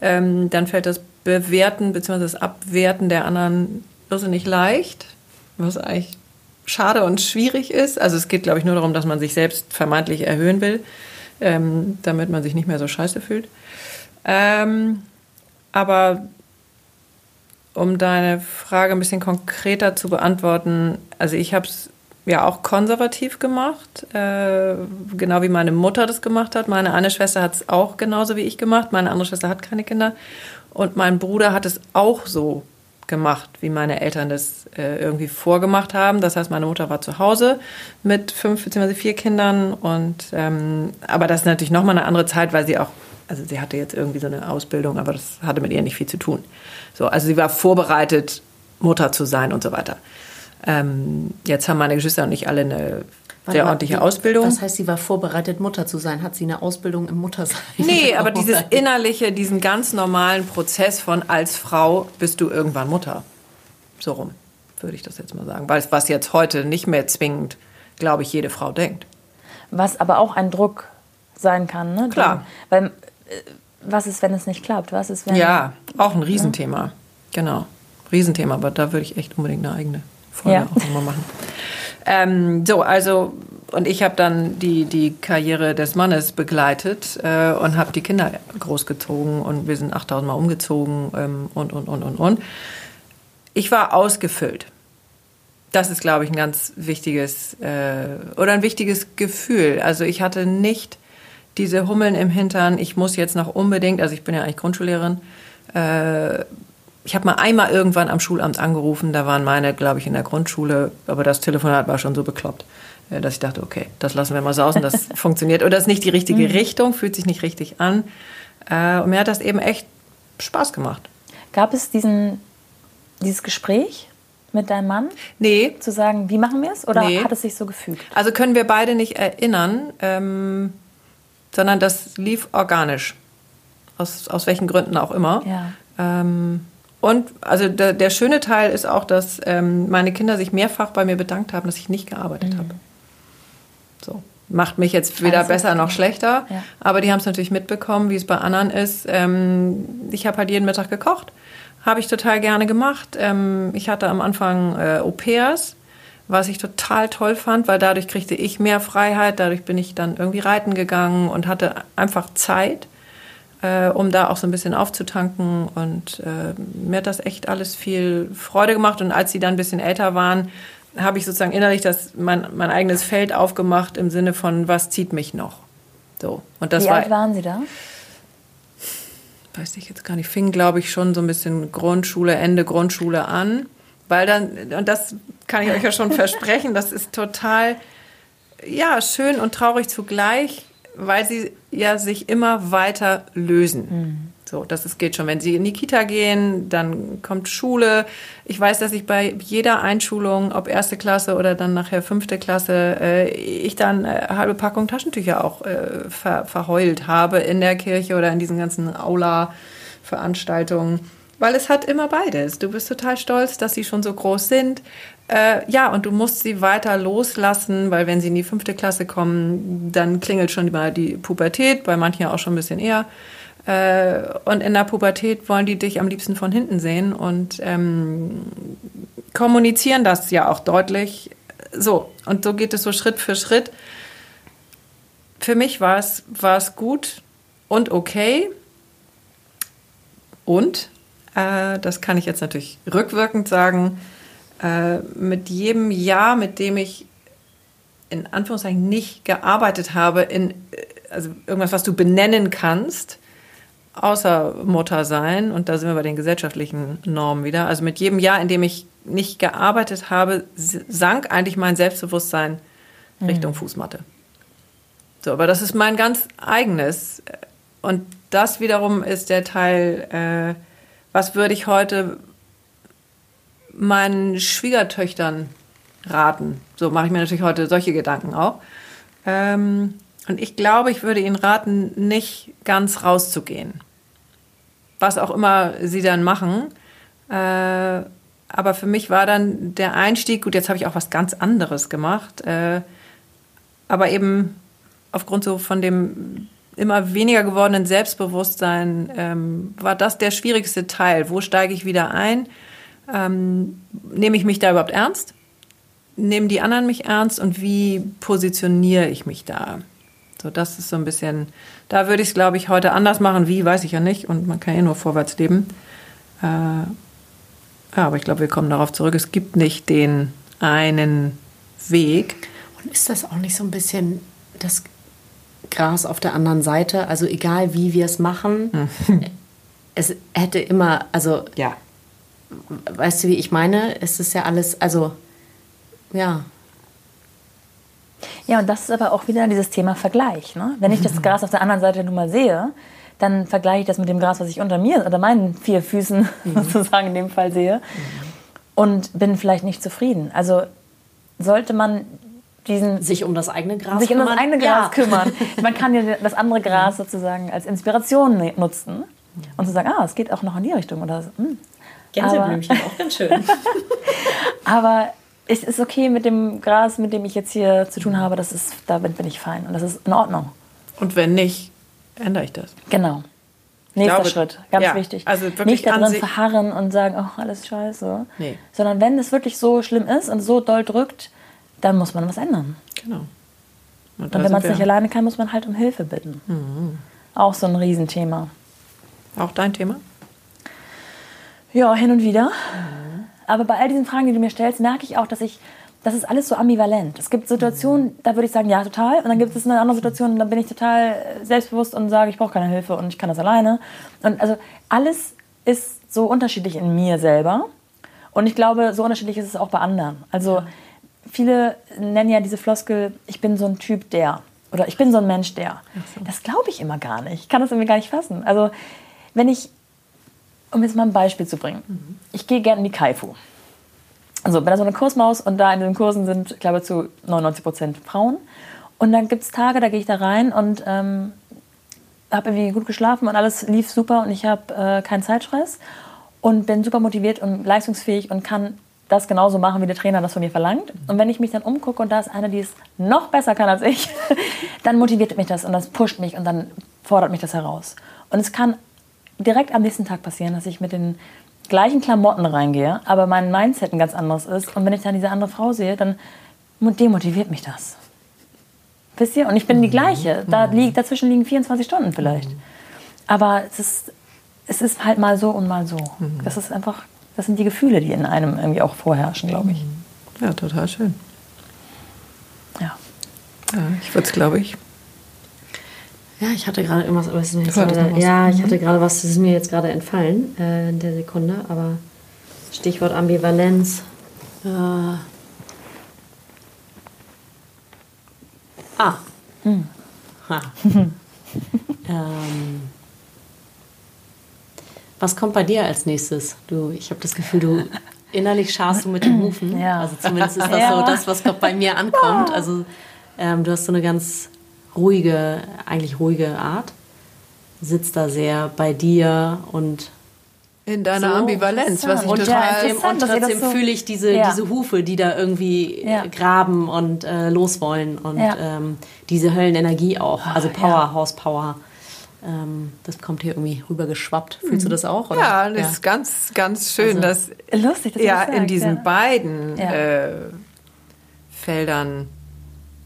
ähm, dann fällt das Bewerten bzw. das Abwerten der anderen irrsinnig leicht, was eigentlich schade und schwierig ist. Also es geht, glaube ich, nur darum, dass man sich selbst vermeintlich erhöhen will, ähm, damit man sich nicht mehr so scheiße fühlt. Ähm, aber um deine Frage ein bisschen konkreter zu beantworten, also ich habe es ja auch konservativ gemacht, äh, genau wie meine Mutter das gemacht hat. Meine eine Schwester hat es auch genauso wie ich gemacht. Meine andere Schwester hat keine Kinder. Und mein Bruder hat es auch so gemacht, wie meine Eltern das äh, irgendwie vorgemacht haben. Das heißt, meine Mutter war zu Hause mit fünf bzw. vier Kindern. Und ähm, aber das ist natürlich nochmal eine andere Zeit, weil sie auch, also sie hatte jetzt irgendwie so eine Ausbildung, aber das hatte mit ihr nicht viel zu tun. So, also sie war vorbereitet, Mutter zu sein und so weiter. Ähm, jetzt haben meine Geschwister und ich alle eine Warte sehr ordentliche Ausbildung. Was heißt, sie war vorbereitet, Mutter zu sein? Hat sie eine Ausbildung im Muttersein? Nee, aber dieses innerliche, diesen ganz normalen Prozess von als Frau bist du irgendwann Mutter. So rum, würde ich das jetzt mal sagen. Weil was jetzt heute nicht mehr zwingend, glaube ich, jede Frau denkt. Was aber auch ein Druck sein kann, ne? Klar. Weil, äh, was ist, wenn es nicht klappt? Was ist, wenn. Ja, auch ein Riesenthema. Ja? Genau. Riesenthema, aber da würde ich echt unbedingt eine eigene Folge ja. auch nochmal machen. Ähm, so, also, und ich habe dann die, die Karriere des Mannes begleitet äh, und habe die Kinder großgezogen und wir sind 8000 Mal umgezogen ähm, und, und, und, und, und. Ich war ausgefüllt. Das ist, glaube ich, ein ganz wichtiges äh, oder ein wichtiges Gefühl. Also ich hatte nicht diese Hummeln im Hintern, ich muss jetzt noch unbedingt, also ich bin ja eigentlich Grundschullehrerin, äh, ich habe mal einmal irgendwann am Schulamt angerufen, da waren meine, glaube ich, in der Grundschule, aber das Telefonat war schon so bekloppt, äh, dass ich dachte, okay, das lassen wir mal sausen, das funktioniert. Oder das ist nicht die richtige mhm. Richtung, fühlt sich nicht richtig an. Äh, und mir hat das eben echt Spaß gemacht. Gab es diesen, dieses Gespräch mit deinem Mann? Nee. Zu sagen, wie machen wir es? Oder nee. hat es sich so gefügt? Also können wir beide nicht erinnern, ähm, sondern das lief organisch. Aus, aus welchen Gründen auch immer. Ja. Ähm, und also der, der schöne Teil ist auch, dass ähm, meine Kinder sich mehrfach bei mir bedankt haben, dass ich nicht gearbeitet mhm. habe. So. Macht mich jetzt weder also, besser noch schlechter, ja. aber die haben es natürlich mitbekommen, wie es bei anderen ist. Ähm, ich habe halt jeden Mittag gekocht, habe ich total gerne gemacht. Ähm, ich hatte am Anfang äh, Au-pairs, was ich total toll fand, weil dadurch kriegte ich mehr Freiheit, dadurch bin ich dann irgendwie reiten gegangen und hatte einfach Zeit äh, um da auch so ein bisschen aufzutanken. Und äh, mir hat das echt alles viel Freude gemacht. Und als sie dann ein bisschen älter waren, habe ich sozusagen innerlich das, mein, mein eigenes Feld aufgemacht im Sinne von, was zieht mich noch? So. Und das Wie war, alt waren Sie da? Weiß ich jetzt gar nicht. Fing, glaube ich, schon so ein bisschen Grundschule, Ende Grundschule an. Weil dann, und das kann ich euch ja schon versprechen, das ist total, ja, schön und traurig zugleich weil sie ja sich immer weiter lösen. Mhm. So, das ist, geht schon. Wenn sie in die Kita gehen, dann kommt Schule. Ich weiß, dass ich bei jeder Einschulung, ob erste Klasse oder dann nachher fünfte Klasse, äh, ich dann äh, halbe Packung Taschentücher auch äh, ver verheult habe in der Kirche oder in diesen ganzen Aula-Veranstaltungen. Weil es hat immer beides. Du bist total stolz, dass sie schon so groß sind. Äh, ja, und du musst sie weiter loslassen, weil wenn sie in die fünfte Klasse kommen, dann klingelt schon mal die Pubertät, bei manchen auch schon ein bisschen eher. Äh, und in der Pubertät wollen die dich am liebsten von hinten sehen und ähm, kommunizieren das ja auch deutlich. So, und so geht es so Schritt für Schritt. für mich war es, gut und okay. Und, äh, das kann ich jetzt natürlich rückwirkend sagen, äh, mit jedem Jahr, mit dem ich in Anführungszeichen nicht gearbeitet habe, in äh, also irgendwas, was du benennen kannst, außer Mutter sein, und da sind wir bei den gesellschaftlichen Normen wieder. Also mit jedem Jahr, in dem ich nicht gearbeitet habe, sank eigentlich mein Selbstbewusstsein mhm. Richtung Fußmatte. So, aber das ist mein ganz eigenes. Und das wiederum ist der Teil, äh, was würde ich heute meinen Schwiegertöchtern raten? So mache ich mir natürlich heute solche Gedanken auch. Ähm, und ich glaube, ich würde ihnen raten, nicht ganz rauszugehen. Was auch immer sie dann machen. Äh, aber für mich war dann der Einstieg, gut, jetzt habe ich auch was ganz anderes gemacht. Äh, aber eben aufgrund so von dem immer weniger gewordenen Selbstbewusstsein ähm, war das der schwierigste Teil. Wo steige ich wieder ein? Ähm, nehme ich mich da überhaupt ernst? Nehmen die anderen mich ernst? Und wie positioniere ich mich da? So, das ist so ein bisschen, da würde ich es, glaube ich, heute anders machen. Wie, weiß ich ja nicht. Und man kann ja nur vorwärts leben. Äh, ja, aber ich glaube, wir kommen darauf zurück. Es gibt nicht den einen Weg. Und ist das auch nicht so ein bisschen das Gras auf der anderen Seite? Also egal, wie wir es machen, es hätte immer, also ja. Weißt du, wie ich meine? Es ist ja alles, also ja, ja, und das ist aber auch wieder dieses Thema Vergleich. Ne? Wenn ich das Gras auf der anderen Seite nun mal sehe, dann vergleiche ich das mit dem Gras, was ich unter mir, oder meinen vier Füßen mhm. sozusagen in dem Fall sehe und bin vielleicht nicht zufrieden. Also sollte man diesen sich um das eigene Gras sich kümmern. um das eigene Gras ja. kümmern. Man kann ja das andere Gras sozusagen als Inspiration ne-, nutzen und zu sagen, ah, es geht auch noch in die Richtung oder. Hm. Gänseblümchen, auch ganz schön. aber es ist okay mit dem Gras, mit dem ich jetzt hier zu tun habe, das ist, damit bin ich fein und das ist in Ordnung. Und wenn nicht, ändere ich das. Genau. Nächster glaube, Schritt, ganz ja, wichtig. Also nicht darin verharren und sagen, oh, alles scheiße. Nee. Sondern wenn es wirklich so schlimm ist und so doll drückt, dann muss man was ändern. Genau. Und, und wenn man es nicht alleine kann, muss man halt um Hilfe bitten. Mhm. Auch so ein Riesenthema. Auch dein Thema? Ja, hin und wieder. Mhm. Aber bei all diesen Fragen, die du mir stellst, merke ich auch, dass ich, das ist alles so ambivalent. Es gibt Situationen, da würde ich sagen, ja, total. Und dann gibt es eine andere Situation, da bin ich total selbstbewusst und sage, ich brauche keine Hilfe und ich kann das alleine. Und also alles ist so unterschiedlich in mir selber. Und ich glaube, so unterschiedlich ist es auch bei anderen. Also viele nennen ja diese Floskel, ich bin so ein Typ der. Oder ich bin so ein Mensch der. So. Das glaube ich immer gar nicht. Ich kann das irgendwie gar nicht fassen. Also wenn ich um jetzt mal ein Beispiel zu bringen. Mhm. Ich gehe gerne in die Kaifu. Also bin da so eine Kursmaus und da in den Kursen sind, ich glaube, zu 99 Prozent Frauen. Und dann gibt es Tage, da gehe ich da rein und ähm, habe irgendwie gut geschlafen und alles lief super und ich habe äh, keinen Zeitstress und bin super motiviert und leistungsfähig und kann das genauso machen, wie der Trainer das von mir verlangt. Und wenn ich mich dann umgucke und da ist eine, die es noch besser kann als ich, dann motiviert mich das und das pusht mich und dann fordert mich das heraus. Und es kann direkt am nächsten Tag passieren, dass ich mit den gleichen Klamotten reingehe, aber mein Mindset ein ganz anderes ist. Und wenn ich dann diese andere Frau sehe, dann demotiviert mich das. Wisst ihr? Und ich bin die mhm. gleiche. Da mhm. liegt, dazwischen liegen 24 Stunden vielleicht. Mhm. Aber es ist, es ist halt mal so und mal so. Das ist einfach, das sind die Gefühle, die in einem irgendwie auch vorherrschen, glaube ich. Ja, total schön. Ja. ja ich würde es, glaube ich, ja, ich hatte gerade irgendwas, aber ist mir jetzt gerade, ja, ich hatte gerade was, das ist mir jetzt gerade entfallen äh, in der Sekunde, aber Stichwort Ambivalenz. Äh, ah. Hm. ähm, was kommt bei dir als nächstes? Du, ich habe das Gefühl, du innerlich scharst du mit den Hufen. Ja. Also zumindest ist das ja. so das, was bei mir ankommt. Also ähm, du hast so eine ganz ruhige, eigentlich ruhige Art. Sitzt da sehr bei dir und in deiner so, Ambivalenz, was ich und total trotzdem, und trotzdem so, fühle ich diese, ja. diese Hufe, die da irgendwie ja. graben und äh, loswollen und ja. ähm, diese Höllenenergie auch, also Power, Power. Ähm, das kommt hier irgendwie rübergeschwappt. Fühlst du das auch? Oder? Ja, das ist ganz, ganz schön, also, dass lustig, dass ja in diesen beiden äh, Feldern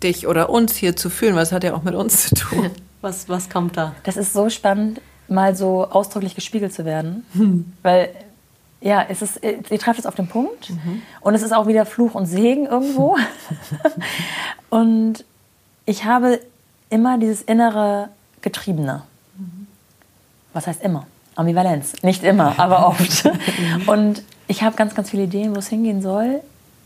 dich oder uns hier zu fühlen? Was hat ja auch mit uns zu tun? Was, was kommt da? Das ist so spannend, mal so ausdrücklich gespiegelt zu werden. Hm. Weil, ja, es ist, ihr trefft es auf den Punkt. Mhm. Und es ist auch wieder Fluch und Segen irgendwo. und ich habe immer dieses innere Getriebene. Mhm. Was heißt immer? Ambivalenz. Nicht immer, aber oft. Mhm. und ich habe ganz, ganz viele Ideen, wo es hingehen soll.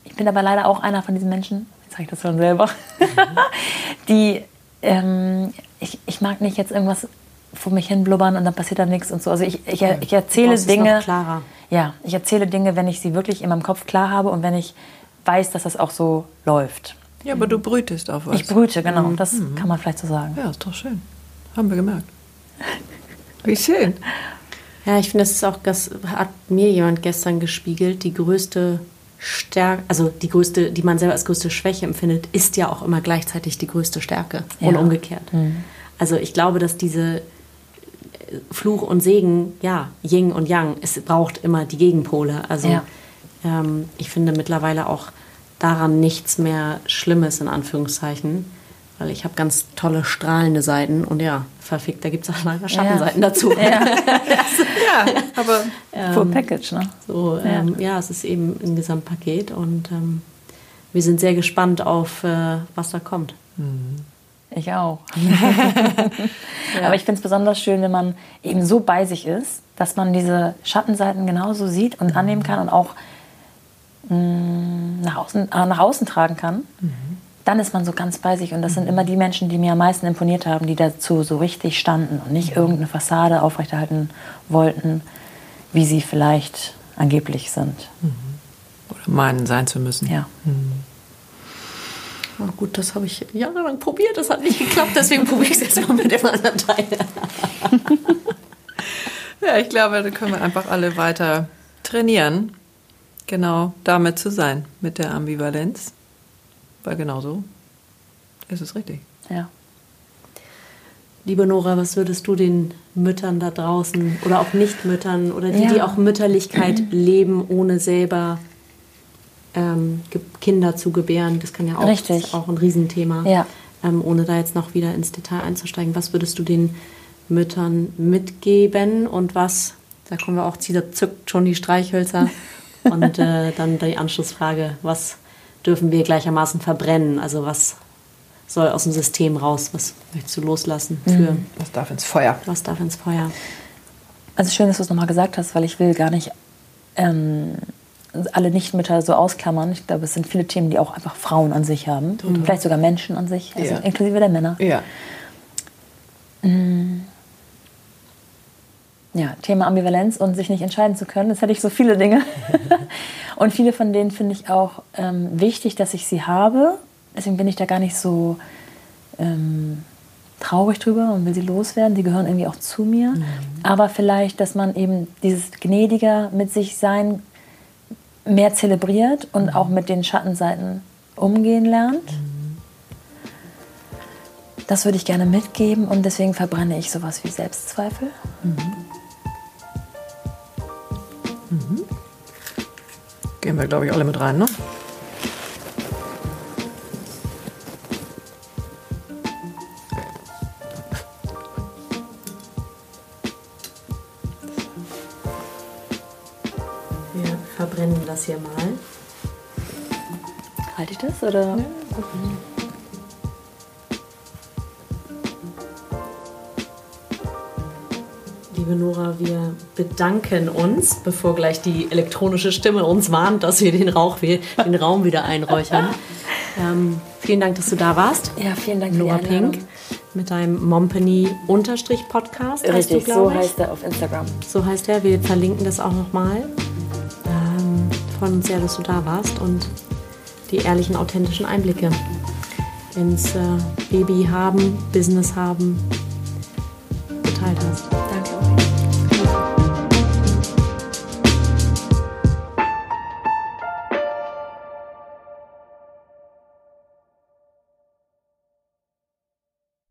Ich bin aber leider auch einer von diesen Menschen, ich das schon selber, die, ähm, ich, ich mag nicht jetzt irgendwas vor mich hin blubbern und dann passiert da nichts und so. Also ich, ich, ich erzähle Dinge. klarer. Ja, ich erzähle Dinge, wenn ich sie wirklich in meinem Kopf klar habe und wenn ich weiß, dass das auch so läuft. Ja, aber du brütest auf was. Ich brüte, genau. Mhm. Das mhm. kann man vielleicht so sagen. Ja, ist doch schön. Haben wir gemerkt. Wie schön. Ja, ich finde, das ist auch, das hat mir jemand gestern gespiegelt, die größte Stärke, also die größte, die man selber als größte Schwäche empfindet, ist ja auch immer gleichzeitig die größte Stärke ja. und umgekehrt. Mhm. Also ich glaube, dass diese äh, Fluch und Segen, ja, Yin und Yang, es braucht immer die Gegenpole. Also ja. ähm, ich finde mittlerweile auch daran nichts mehr Schlimmes in Anführungszeichen weil ich habe ganz tolle strahlende Seiten und ja, verfickt, da gibt es auch leider Schattenseiten ja. dazu. Ja. ja, aber ähm, Full Package, ne? So, ähm, ja. ja. es ist eben ein Gesamtpaket und ähm, wir sind sehr gespannt auf, äh, was da kommt. Mhm. Ich auch. Aber ich finde es besonders schön, wenn man eben so bei sich ist, dass man diese Schattenseiten genauso sieht und annehmen kann und auch mh, mm, nach, außen, äh, nach außen tragen kann. Mhm dann ist man so ganz bei sich. Und das sind immer die Menschen, die mir am meisten imponiert haben, die dazu so richtig standen und nicht irgendeine Fassade aufrechterhalten wollten, wie sie vielleicht angeblich sind. Mhm. Oder meinen, sein zu müssen. Ja. Mhm. Oh, gut, das habe ich jahrelang probiert, das hat nicht geklappt, deswegen probiere ich es jetzt mal mit dem anderen Teil. ja, ich glaube, da können wir einfach alle weiter trainieren, genau damit zu sein, mit der Ambivalenz. Weil genau so ist es richtig. Ja. Liebe Nora, was würdest du den Müttern da draußen oder auch Nicht-Müttern oder die, ja. die auch Mütterlichkeit leben, ohne selber ähm, Kinder zu gebären, das kann ja auch, Richtig. auch ein Riesenthema, ja. ähm, ohne da jetzt noch wieder ins Detail einzusteigen. Was würdest du den Müttern mitgeben und was, da kommen wir auch, da zückt schon die Streichhölzer und äh, dann die Anschlussfrage, was dürfen wir gleichermaßen verbrennen. Also was soll aus dem System raus? Was möchtest du loslassen? Für mhm. Was darf ins Feuer? Was darf ins Feuer? Also schön, dass du es nochmal gesagt hast, weil ich will gar nicht ähm, alle Nichtmütter so ausklammern. Ich glaube, es sind viele Themen, die auch einfach Frauen an sich haben. Mhm. Vielleicht sogar Menschen an sich, also ja. inklusive der Männer. Ja. Mhm ja, Thema Ambivalenz und sich nicht entscheiden zu können. Das hätte ich so viele Dinge. und viele von denen finde ich auch ähm, wichtig, dass ich sie habe. Deswegen bin ich da gar nicht so ähm, traurig drüber und will sie loswerden. Die gehören irgendwie auch zu mir. Mhm. Aber vielleicht, dass man eben dieses gnädiger mit sich sein mehr zelebriert und mhm. auch mit den Schattenseiten umgehen lernt. Mhm. Das würde ich gerne mitgeben und deswegen verbrenne ich sowas wie Selbstzweifel. Mhm. Gehen wir, glaube ich, alle mit rein, ne? Wir verbrennen das hier mal. Halte ich das oder? Ja, liebe Nora, wir bedanken uns, bevor gleich die elektronische Stimme uns warnt, dass wir den, Rauch, den Raum wieder einräuchern. Ähm, vielen Dank, dass du da warst. Ja, vielen Dank, Nora Pink mit deinem Mompany-Podcast. Richtig, du, so ich. heißt er auf Instagram. So heißt er. Wir verlinken das auch nochmal. Ähm, freuen uns sehr, dass du da warst und die ehrlichen, authentischen Einblicke ins äh, Baby haben, Business haben geteilt hast.